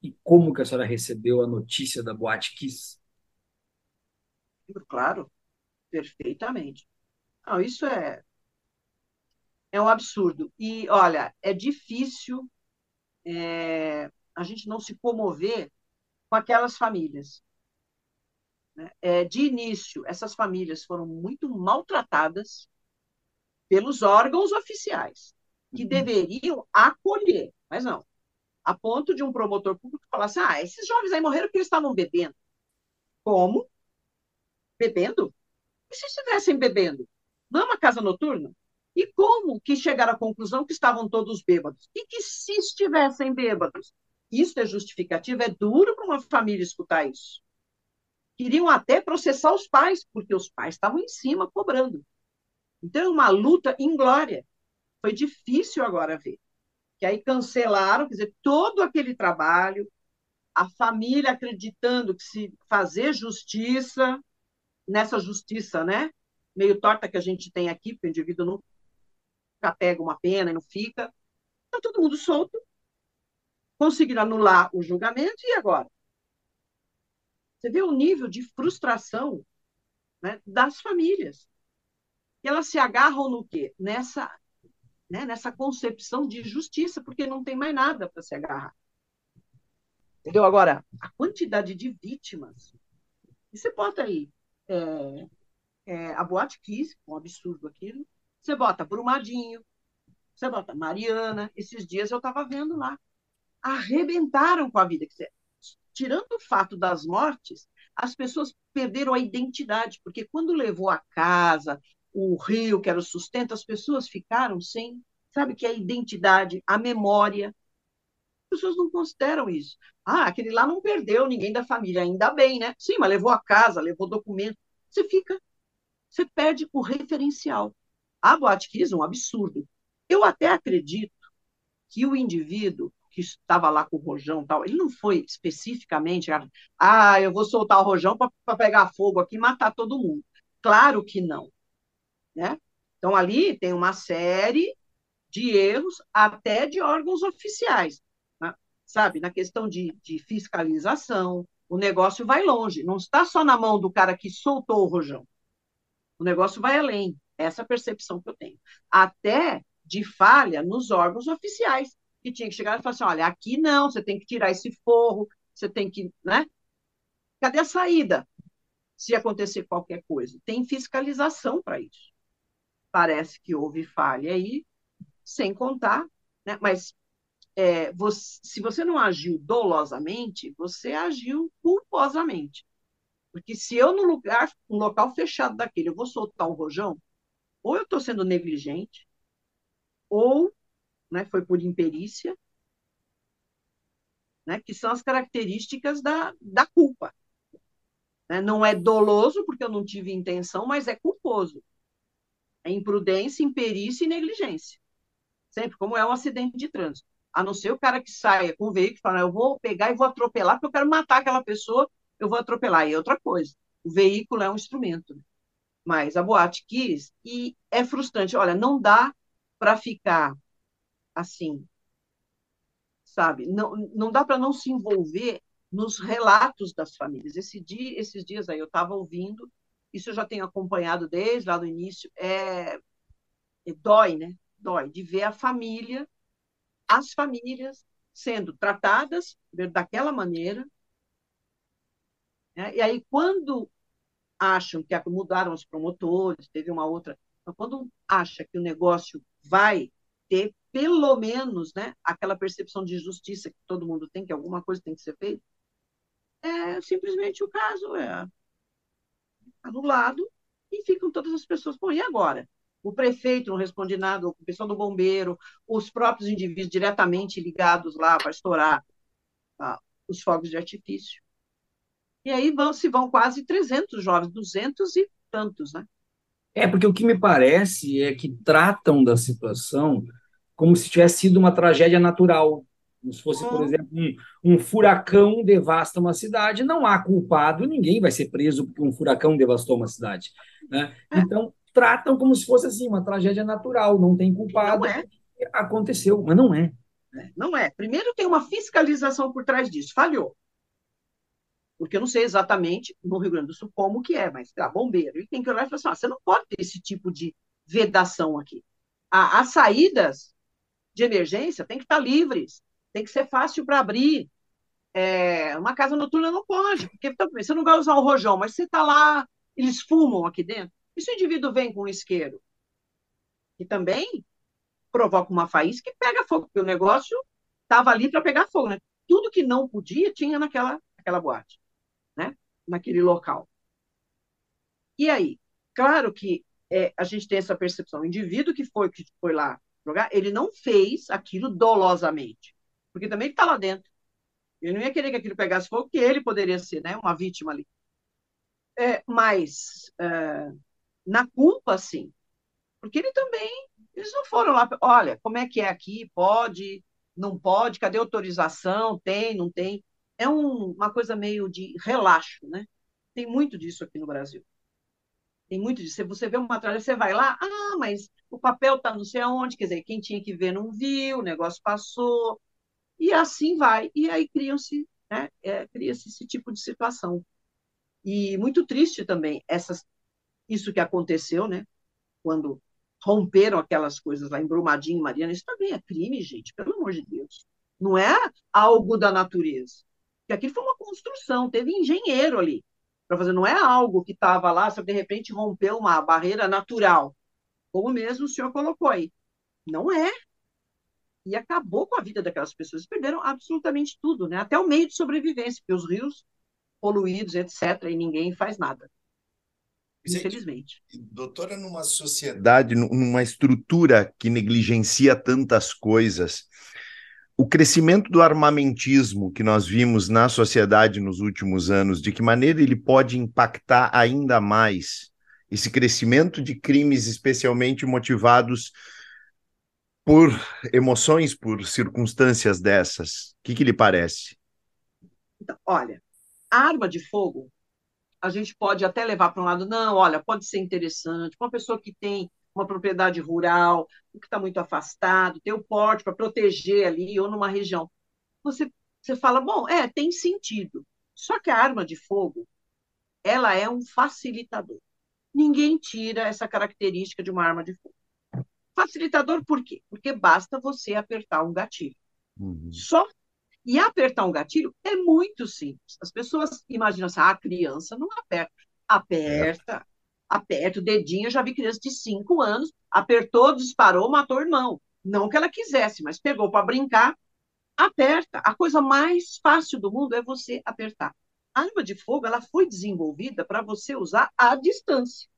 B: e como que a senhora recebeu a notícia da Boate Kiss?
D: Claro perfeitamente. Não, isso é é um absurdo. E olha, é difícil é, a gente não se comover com aquelas famílias. Né? É, de início, essas famílias foram muito maltratadas pelos órgãos oficiais, que uhum. deveriam acolher, mas não. A ponto de um promotor público falar assim: ah, esses jovens aí morreram porque eles estavam bebendo. Como? Bebendo? E se estivessem bebendo? Não é uma casa noturna? E como que chegaram à conclusão que estavam todos bêbados? E que se estivessem bêbados? Isso é justificativo, é duro para uma família escutar isso. Queriam até processar os pais, porque os pais estavam em cima cobrando. Então, é uma luta inglória. Foi difícil agora ver. Que aí cancelaram, quer dizer, todo aquele trabalho, a família acreditando que se fazer justiça nessa justiça, né? Meio torta que a gente tem aqui, porque o indivíduo nunca pega uma pena e não fica. Está todo mundo solto, conseguiram anular o julgamento, e agora? Você vê o nível de frustração né, das famílias. E elas se agarram no quê? Nessa, né, nessa concepção de justiça, porque não tem mais nada para se agarrar. Entendeu? Agora, a quantidade de vítimas. E você bota aí é, é, a Boate Kiss, um absurdo aquilo. Você bota Brumadinho, você bota Mariana. Esses dias eu estava vendo lá. Arrebentaram com a vida. Tirando o fato das mortes, as pessoas perderam a identidade, porque quando levou a casa, o rio, que era o sustento, as pessoas ficaram sem, sabe, que é a identidade, a memória. As pessoas não consideram isso. Ah, aquele lá não perdeu ninguém da família, ainda bem, né? Sim, mas levou a casa, levou documento. Você fica, você perde o referencial. A boate é um absurdo. Eu até acredito que o indivíduo que estava lá com o rojão tal, ele não foi especificamente, ah, eu vou soltar o rojão para pegar fogo aqui e matar todo mundo. Claro que não. Né? Então, ali tem uma série de erros, até de órgãos oficiais sabe, na questão de, de fiscalização, o negócio vai longe. Não está só na mão do cara que soltou o rojão. O negócio vai além. Essa percepção que eu tenho. Até de falha nos órgãos oficiais, que tinha que chegar e falar assim: olha, aqui não, você tem que tirar esse forro, você tem que. Né? Cadê a saída? Se acontecer qualquer coisa. Tem fiscalização para isso. Parece que houve falha aí, sem contar, né? mas é, você, se você não agiu dolosamente, você agiu culposamente. Porque se eu, no lugar, um local fechado daquele, eu vou soltar um rojão, ou eu estou sendo negligente, ou né, foi por imperícia, né, que são as características da, da culpa. Né? Não é doloso, porque eu não tive intenção, mas é culposo. É imprudência, imperícia e negligência. Sempre, como é um acidente de trânsito a não ser o cara que saia com o veículo e fala, eu vou pegar e vou atropelar, porque eu quero matar aquela pessoa, eu vou atropelar. E é outra coisa. O veículo é um instrumento. Né? Mas a boate quis, e é frustrante. Olha, não dá para ficar assim, sabe? Não, não dá para não se envolver nos relatos das famílias. Esse dia, esses dias aí eu estava ouvindo, isso eu já tenho acompanhado desde lá do início, é, é dói, né? Dói de ver a família as famílias sendo tratadas daquela maneira. Né? E aí, quando acham que mudaram os promotores, teve uma outra. Quando acha que o negócio vai ter, pelo menos, né, aquela percepção de justiça que todo mundo tem, que alguma coisa tem que ser feita, é simplesmente o caso é anulado e ficam todas as pessoas. Bom, e agora? o prefeito não responde nada, o pessoal do bombeiro, os próprios indivíduos diretamente ligados lá para estourar ah, os fogos de artifício. E aí vão, se vão quase 300 jovens, 200 e tantos, né?
B: É, porque o que me parece é que tratam da situação como se tivesse sido uma tragédia natural. Como se fosse, por uhum. exemplo, um, um, furacão devasta uma cidade, não há culpado, ninguém vai ser preso porque um furacão devastou uma cidade. Né? É. Então, tratam como se fosse assim uma tragédia natural, não tem culpado. Não é. Aconteceu, mas não é.
D: é. Não é. Primeiro tem uma fiscalização por trás disso. Falhou. Porque eu não sei exatamente no Rio Grande do Sul como que é, mas tá, bombeiro. E tem que olhar e falar assim: ah, você não pode ter esse tipo de vedação aqui. A, as saídas de emergência tem que estar livres, tem que ser fácil para abrir. É, uma casa noturna não pode, porque você não vai usar o rojão, mas você está lá, eles fumam aqui dentro. E se o indivíduo vem com um isqueiro? Que também provoca uma faísca que pega fogo, porque o negócio estava ali para pegar fogo. Né? Tudo que não podia tinha naquela, naquela boate, né? naquele local. E aí? Claro que é, a gente tem essa percepção. O indivíduo que foi, que foi lá jogar, ele não fez aquilo dolosamente, porque também está lá dentro. Ele não ia querer que aquilo pegasse fogo, que ele poderia ser né, uma vítima ali. É, mas é, na culpa, sim. Porque ele também, eles não foram lá, olha, como é que é aqui, pode, não pode, cadê autorização, tem, não tem. É um, uma coisa meio de relaxo, né? Tem muito disso aqui no Brasil. Tem muito disso. Você vê uma tragédia, você vai lá, ah, mas o papel está não sei aonde, quer dizer, quem tinha que ver não viu, o negócio passou, e assim vai. E aí criam-se, né, é, cria-se esse tipo de situação. E muito triste também essas isso que aconteceu, né? Quando romperam aquelas coisas lá em Brumadinho, Mariana, isso também é crime, gente, pelo amor de Deus. Não é algo da natureza. Porque aquilo foi uma construção, teve engenheiro ali para fazer, não é algo que estava lá, só de repente rompeu uma barreira natural, como mesmo o senhor colocou aí. Não é. E acabou com a vida daquelas pessoas, perderam absolutamente tudo, né? Até o meio de sobrevivência, porque os rios poluídos, etc., e ninguém faz nada infelizmente.
C: Doutora, numa sociedade, numa estrutura que negligencia tantas coisas, o crescimento do armamentismo que nós vimos na sociedade nos últimos anos, de que maneira ele pode impactar ainda mais esse crescimento de crimes, especialmente motivados por emoções, por circunstâncias dessas? O que, que lhe parece?
D: Então, olha, a arma de fogo a gente pode até levar para um lado, não, olha, pode ser interessante, uma pessoa que tem uma propriedade rural, que está muito afastado, tem o porte para proteger ali, ou numa região. Você, você fala, bom, é, tem sentido. Só que a arma de fogo, ela é um facilitador. Ninguém tira essa característica de uma arma de fogo. Facilitador por quê? Porque basta você apertar um gatilho. Uhum. Só. E apertar um gatilho é muito simples. As pessoas imaginam assim, ah, a criança não aperta. Aperta, é. Aperta o dedinho. Eu já vi criança de 5 anos, apertou, disparou, matou o irmão. Não que ela quisesse, mas pegou para brincar, aperta. A coisa mais fácil do mundo é você apertar. A arma de fogo ela foi desenvolvida para você usar à distância.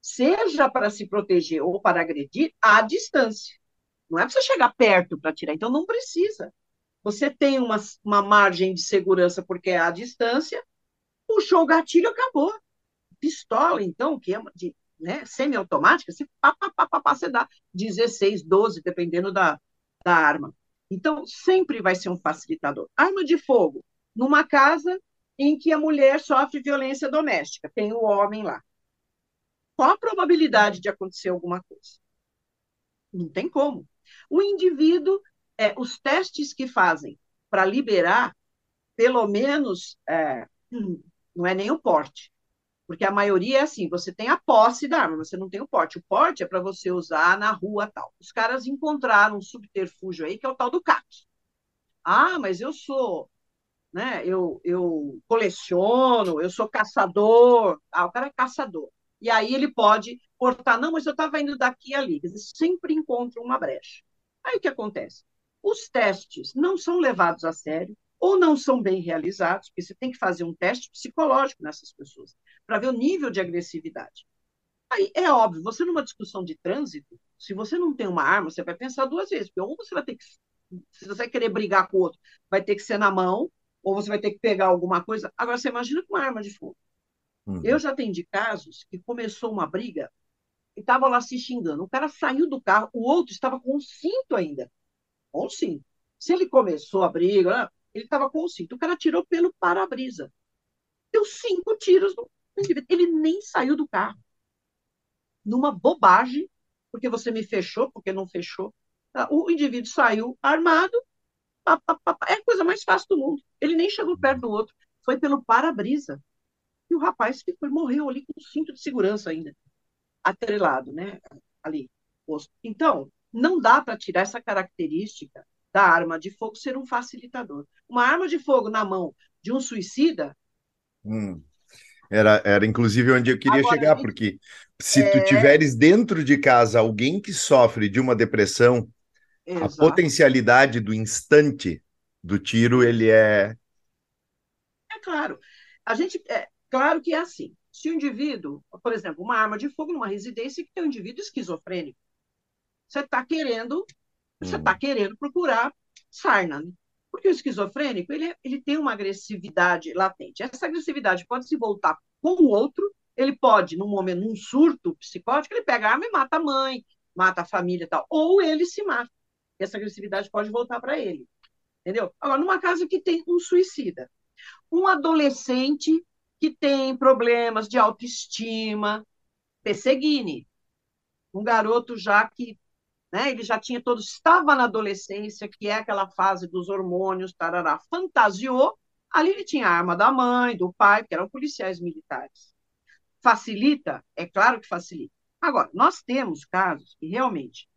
D: Seja para se proteger ou para agredir, à distância. Não é para você chegar perto para tirar. Então, não precisa. Você tem uma, uma margem de segurança porque é à distância, puxou o gatilho, acabou. Pistola, então, que é de né, semiautomática, pá, pá, pá, pá, pá, você dá 16, 12, dependendo da, da arma. Então, sempre vai ser um facilitador. Arma de fogo, numa casa em que a mulher sofre violência doméstica, tem o homem lá. Qual a probabilidade de acontecer alguma coisa? Não tem como. O indivíduo, é, os testes que fazem para liberar, pelo menos, é, não é nem o porte, porque a maioria é assim, você tem a posse da arma, você não tem o porte. O porte é para você usar na rua tal. Os caras encontraram um subterfúgio aí que é o tal do CAC. Ah, mas eu sou, né? Eu, eu coleciono, eu sou caçador. Ah, o cara é caçador. E aí ele pode cortar, não, mas eu estava indo daqui e ali. Eles sempre encontram uma brecha. Aí o que acontece? Os testes não são levados a sério, ou não são bem realizados, porque você tem que fazer um teste psicológico nessas pessoas, para ver o nível de agressividade. Aí é óbvio, você numa discussão de trânsito, se você não tem uma arma, você vai pensar duas vezes, porque ou você vai ter que, se você querer brigar com o outro, vai ter que ser na mão, ou você vai ter que pegar alguma coisa. Agora, você imagina com uma arma de fogo. Uhum. Eu já atendi casos que começou uma briga e estavam lá se xingando. O cara saiu do carro, o outro estava com um cinto ainda. Com um cinto. Se ele começou a briga, ele estava com o cinto. O cara tirou pelo para-brisa. Deu cinco tiros no indivíduo. Ele nem saiu do carro. Numa bobagem, porque você me fechou, porque não fechou. Tá? O indivíduo saiu armado. Pá, pá, pá, é a coisa mais fácil do mundo. Ele nem chegou perto do outro. Foi pelo para-brisa. E o rapaz ficou, morreu ali com um cinto de segurança ainda. Atrelado, né? Ali. Então, não dá para tirar essa característica da arma de fogo ser um facilitador. Uma arma de fogo na mão de um suicida.
C: Hum. Era, era inclusive onde eu queria Agora, chegar, porque se é... tu tiveres dentro de casa alguém que sofre de uma depressão, Exato. a potencialidade do instante do tiro, ele é.
D: É claro. A gente. É, claro que é assim. Se o indivíduo, por exemplo, uma arma de fogo numa residência que tem um indivíduo esquizofrênico, você está querendo você está hum. querendo procurar sarna, né? Porque o esquizofrênico, ele, ele tem uma agressividade latente. Essa agressividade pode se voltar com o outro, ele pode, num momento, num surto psicótico, ele pega a arma e mata a mãe, mata a família e tal. Ou ele se mata. Essa agressividade pode voltar para ele. Entendeu? Agora, numa casa que tem um suicida, um adolescente que tem problemas de autoestima, perseguine, um garoto já que né? Ele já tinha todo, estava na adolescência, que é aquela fase dos hormônios, tarará, fantasiou, ali ele tinha a arma da mãe, do pai, que eram policiais militares. Facilita? É claro que facilita. Agora, nós temos casos que realmente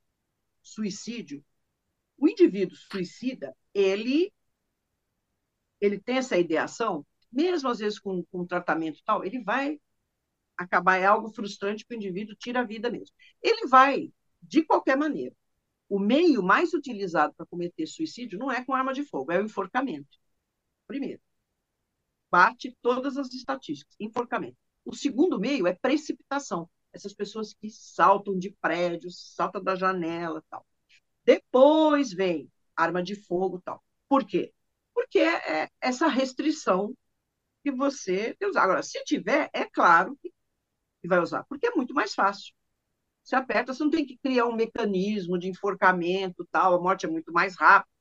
D: suicídio, o indivíduo suicida, ele ele tem essa ideação, mesmo às vezes com, com tratamento tal, ele vai acabar, é algo frustrante que o indivíduo tira a vida mesmo. Ele vai de qualquer maneira. O meio mais utilizado para cometer suicídio não é com arma de fogo, é o enforcamento. Primeiro, bate todas as estatísticas, enforcamento. O segundo meio é precipitação. Essas pessoas que saltam de prédios, saltam da janela, tal. Depois vem arma de fogo, tal. Por quê? Porque é, essa restrição que você usar. Agora, se tiver, é claro que vai usar, porque é muito mais fácil se aperta, você não tem que criar um mecanismo de enforcamento, tal, a morte é muito mais rápida,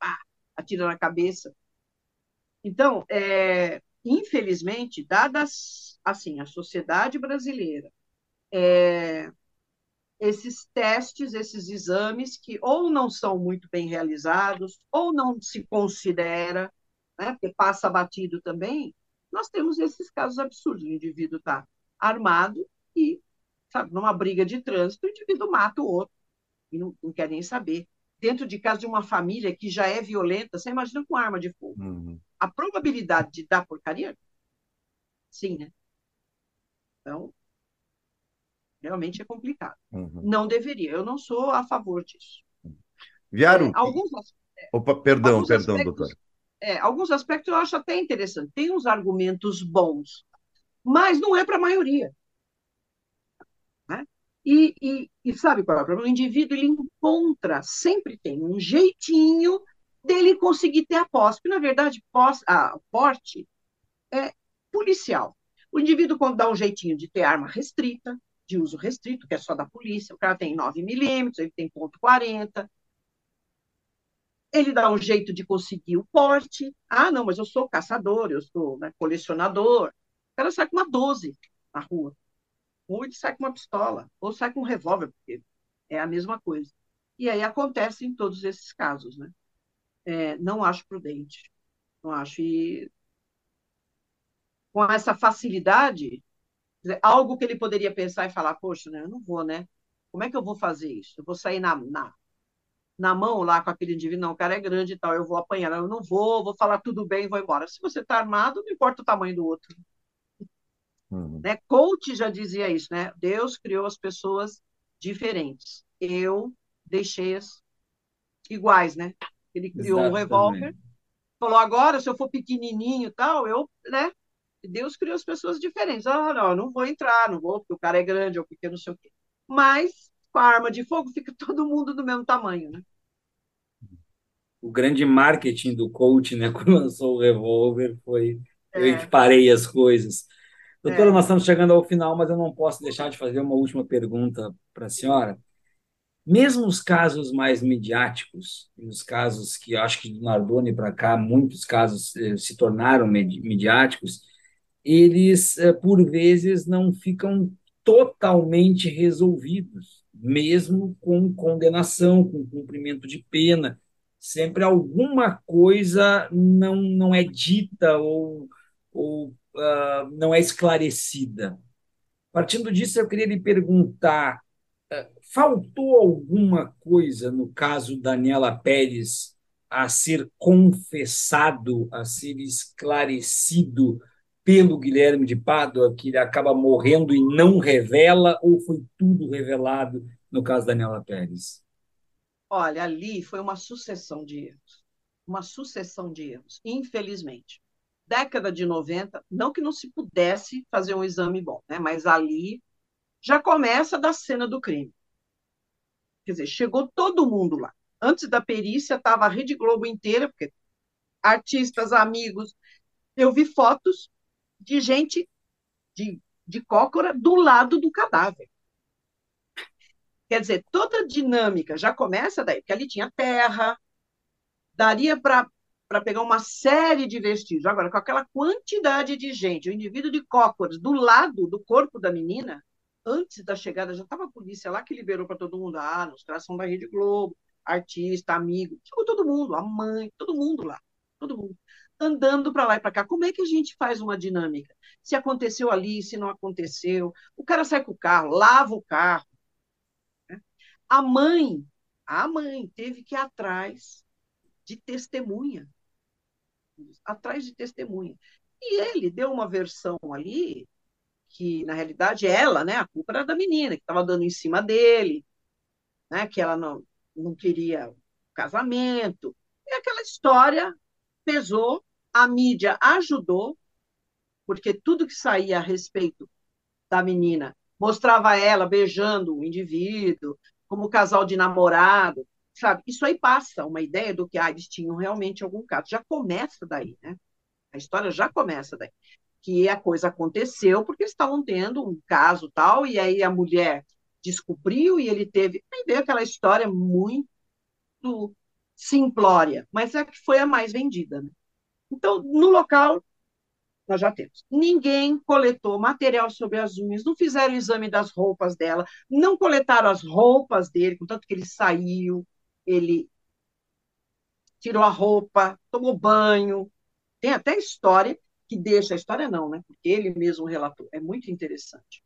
D: atira na cabeça. Então, é, infelizmente, dadas assim a sociedade brasileira, é, esses testes, esses exames que ou não são muito bem realizados, ou não se considera, né, porque passa batido também, nós temos esses casos absurdos. O indivíduo está armado e, numa briga de trânsito, o indivíduo mata o outro e não, não quer nem saber. Dentro de casa de uma família que já é violenta, você imagina com arma de fogo. Uhum. A probabilidade de dar porcaria? Sim, né? Então, realmente é complicado. Uhum. Não deveria. Eu não sou a favor disso.
C: Viaram? É, alguns, Opa, perdão, alguns perdão,
D: aspectos,
C: doutor.
D: É, alguns aspectos eu acho até interessante. Tem uns argumentos bons, mas não é para a maioria. E, e, e, sabe qual é o problema? O indivíduo ele encontra, sempre tem um jeitinho dele conseguir ter a posse, porque, na verdade, posse, a porte é policial. O indivíduo, quando dá um jeitinho de ter arma restrita, de uso restrito, que é só da polícia, o cara tem 9 milímetros, ele tem ponto .40, ele dá um jeito de conseguir o porte. Ah, não, mas eu sou caçador, eu sou né, colecionador. O cara sai com uma 12 na rua. Ele sai com uma pistola, ou sai com um revólver, porque é a mesma coisa. E aí acontece em todos esses casos, né? É, não acho prudente. Não acho. E com essa facilidade, algo que ele poderia pensar e falar, poxa, né, eu não vou, né? Como é que eu vou fazer isso? Eu vou sair na, na na mão lá com aquele indivíduo, não, o cara é grande e tal, eu vou apanhar, eu não vou, vou falar tudo bem vou embora. Se você está armado, não importa o tamanho do outro. Uhum. Né? Coach já dizia isso, né? Deus criou as pessoas diferentes. Eu deixei-as iguais, né? Ele criou Exatamente. um revólver, falou, agora, se eu for pequenininho tal, eu, né? Deus criou as pessoas diferentes. Ah, não, não vou entrar, não vou, porque o cara é grande ou porque não sei o quê. Mas com a arma de fogo, fica todo mundo do mesmo tamanho, né?
B: O grande marketing do coach, né, quando lançou o revólver, foi é. eu equiparei as coisas. Doutora, é. nós estamos chegando ao final, mas eu não posso deixar de fazer uma última pergunta para a senhora. Mesmo os casos mais midiáticos, os casos que acho que do Nardoni para cá, muitos casos eh, se tornaram midiáticos, eles, eh, por vezes, não ficam totalmente resolvidos mesmo com condenação, com cumprimento de pena. Sempre alguma coisa não, não é dita ou, ou uh, não é esclarecida. Partindo disso, eu queria lhe perguntar: uh, faltou alguma coisa no caso Daniela Pérez a ser confessado, a ser esclarecido pelo Guilherme de Pádua, que ele acaba morrendo e não revela, ou foi tudo revelado no caso da Daniela Pérez?
D: Olha, ali foi uma sucessão de erros. Uma sucessão de erros, infelizmente. Década de 90, não que não se pudesse fazer um exame bom, né? mas ali já começa da cena do crime. Quer dizer, chegou todo mundo lá. Antes da perícia, estava a Rede Globo inteira, porque artistas, amigos. Eu vi fotos de gente de, de cócora do lado do cadáver. Quer dizer, toda a dinâmica já começa daí, porque ali tinha terra, daria para pegar uma série de vestígios. Agora, com aquela quantidade de gente, o indivíduo de cócoras do lado do corpo da menina, antes da chegada, já estava a polícia lá que liberou para todo mundo. Ah, nos tração da Rede Globo, artista, amigo, ficou todo mundo, a mãe, todo mundo lá, todo mundo andando para lá e para cá. Como é que a gente faz uma dinâmica? Se aconteceu ali, se não aconteceu. O cara sai com o carro, lava o carro. Né? A mãe, a mãe teve que ir atrás de testemunha. Atrás de testemunha. E ele deu uma versão ali que, na realidade, ela, né, a culpa era da menina, que estava dando em cima dele, né, que ela não, não queria casamento. E aquela história pesou a mídia ajudou, porque tudo que saía a respeito da menina mostrava ela beijando o indivíduo, como casal de namorado, sabe? Isso aí passa uma ideia do que eles tinham realmente algum caso. Já começa daí, né? A história já começa daí. Que a coisa aconteceu porque eles estavam tendo um caso tal, e aí a mulher descobriu e ele teve. Aí veio aquela história muito simplória, mas é que foi a mais vendida, né? Então, no local, nós já temos. Ninguém coletou material sobre as unhas, não fizeram o exame das roupas dela, não coletaram as roupas dele, contanto que ele saiu, ele tirou a roupa, tomou banho. Tem até história que deixa a história não, né? Porque ele mesmo relatou. É muito interessante.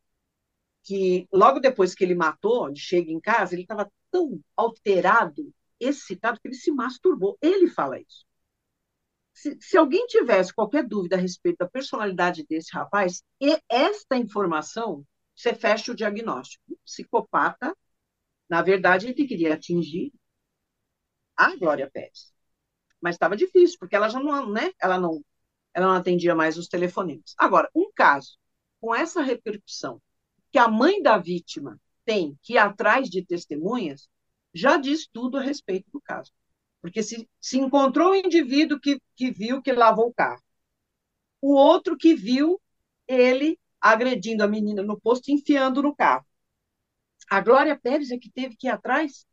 D: Que logo depois que ele matou, chega em casa, ele estava tão alterado, excitado, que ele se masturbou. Ele fala isso. Se, se, alguém tivesse qualquer dúvida a respeito da personalidade desse rapaz, e esta informação, você fecha o diagnóstico. psicopata, na verdade, ele queria atingir a Glória Pérez. Mas estava difícil, porque ela já não, né? Ela não, ela não atendia mais os telefonemas. Agora, um caso com essa repercussão que a mãe da vítima tem que ir atrás de testemunhas, já diz tudo a respeito do caso. Porque se, se encontrou um indivíduo que, que viu que lavou o carro, o outro que viu ele agredindo a menina no posto, enfiando no carro. A Glória Pérez é que teve que ir atrás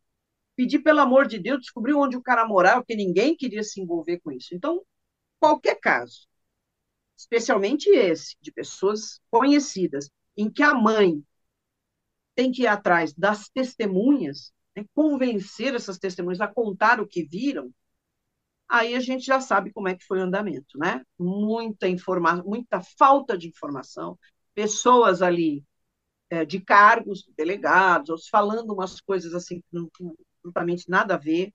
D: pedir pelo amor de Deus, descobrir onde o cara morava, porque ninguém queria se envolver com isso. Então, qualquer caso, especialmente esse, de pessoas conhecidas, em que a mãe tem que ir atrás das testemunhas, né, convencer essas testemunhas a contar o que viram, aí a gente já sabe como é que foi o andamento, né? Muita informação, muita falta de informação, pessoas ali é, de cargos, delegados, falando umas coisas assim que não, absolutamente nada a ver.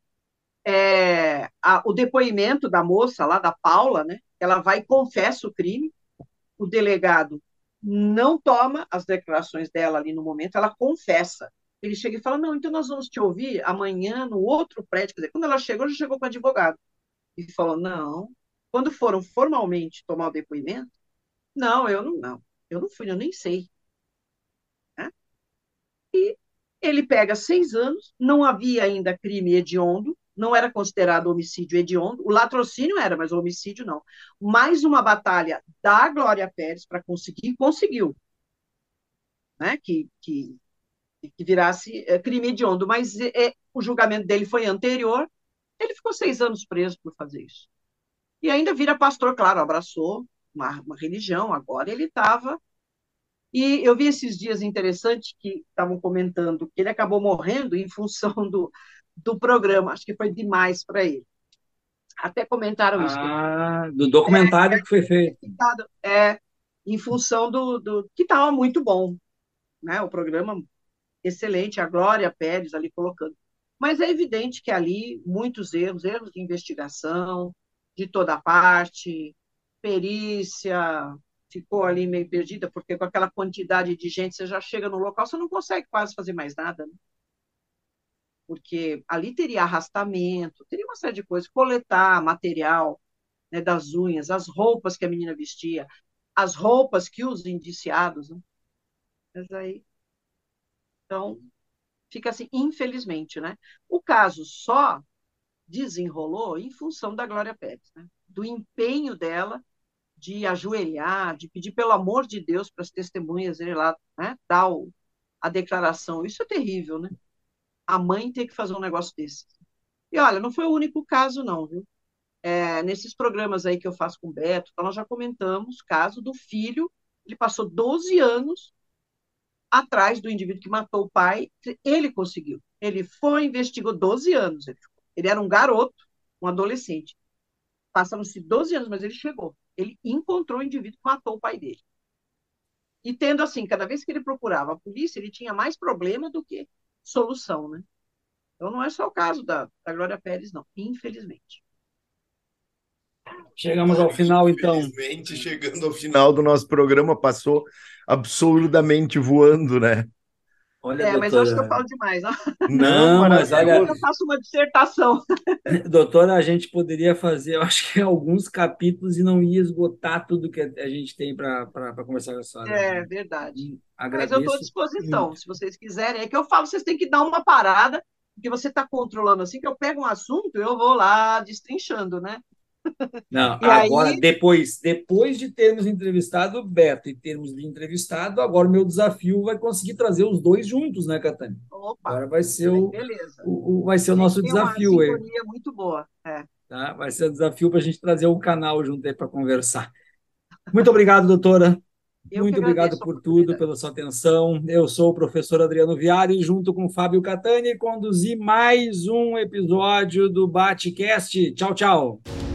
D: É, a, o depoimento da moça lá, da Paula, né? Ela vai e confessa o crime. O delegado não toma as declarações dela ali no momento, ela confessa. Ele chega e fala: Não, então nós vamos te ouvir amanhã no outro prédio. Quer dizer, quando ela chegou, já chegou com o advogado. E falou: Não. Quando foram formalmente tomar o depoimento, não, eu não, não. Eu não fui, eu nem sei. Né? E ele pega seis anos, não havia ainda crime hediondo, não era considerado homicídio hediondo, o latrocínio era, mas o homicídio não. Mais uma batalha da Glória Pérez para conseguir, conseguiu, né, que, que, que virasse é, crime hediondo, mas é, o julgamento dele foi anterior, ele ficou seis anos preso por fazer isso. E ainda vira pastor, claro, abraçou uma, uma religião, agora ele estava e eu vi esses dias interessantes que estavam comentando que ele acabou morrendo em função do, do programa, acho que foi demais para ele. Até comentaram isso.
B: Ah, do documentário é, que foi feito.
D: É, em função do, do que estava muito bom, né? O programa excelente, a Glória Pérez ali colocando. Mas é evidente que ali muitos erros, erros de investigação, de toda parte, perícia, ficou ali meio perdida, porque com aquela quantidade de gente, você já chega no local, você não consegue quase fazer mais nada, né? Porque ali teria arrastamento, teria uma série de coisas, coletar material né, das unhas, as roupas que a menina vestia, as roupas que os indiciados, né? Mas aí, então, fica assim, infelizmente, né? O caso só desenrolou em função da Glória Pérez, né? do empenho dela de ajoelhar, de pedir pelo amor de Deus para as testemunhas ir lá, né, dar a declaração. Isso é terrível, né? A mãe tem que fazer um negócio desse. E olha, não foi o único caso, não, viu? É, nesses programas aí que eu faço com o Beto, nós já comentamos o caso do filho, ele passou 12 anos atrás do indivíduo que matou o pai, ele conseguiu. Ele foi, investigou 12 anos. Ele, ele era um garoto, um adolescente. Passaram-se 12 anos, mas ele chegou ele encontrou o indivíduo que matou o pai dele. E tendo assim, cada vez que ele procurava a polícia, ele tinha mais problema do que solução, né? Então não é só o caso da, da Glória Pérez, não, infelizmente.
B: Chegamos ao final, então.
C: Infelizmente, chegando ao final do nosso programa, passou absolutamente voando, né?
D: Olha, é, doutora... mas eu acho que eu falo demais. Não,
B: não mas olha.
D: Eu faço uma dissertação.
B: Doutora, a gente poderia fazer, eu acho que alguns capítulos e não ia esgotar tudo que a gente tem para conversar com a senhora.
D: É verdade. Agradeço mas eu estou à disposição, se vocês quiserem. É que eu falo, vocês têm que dar uma parada, porque você está controlando assim, que eu pego um assunto, eu vou lá destrinchando, né?
B: Não, e agora, aí... depois, depois de termos entrevistado o Beto e termos lhe entrevistado, agora o meu desafio vai conseguir trazer os dois juntos, né, Catânia?
D: Opa,
B: agora vai ser o, o, o, vai ser o nosso desafio. Uma
D: aí. muito boa. É.
B: Tá? Vai ser o desafio para a gente trazer o canal junto aí para conversar. Muito obrigado, doutora. Eu Muito obrigado por tudo, pela sua atenção. Eu sou o professor Adriano Viari, junto com Fábio Catani, conduzi mais um episódio do Batecast. Tchau, tchau.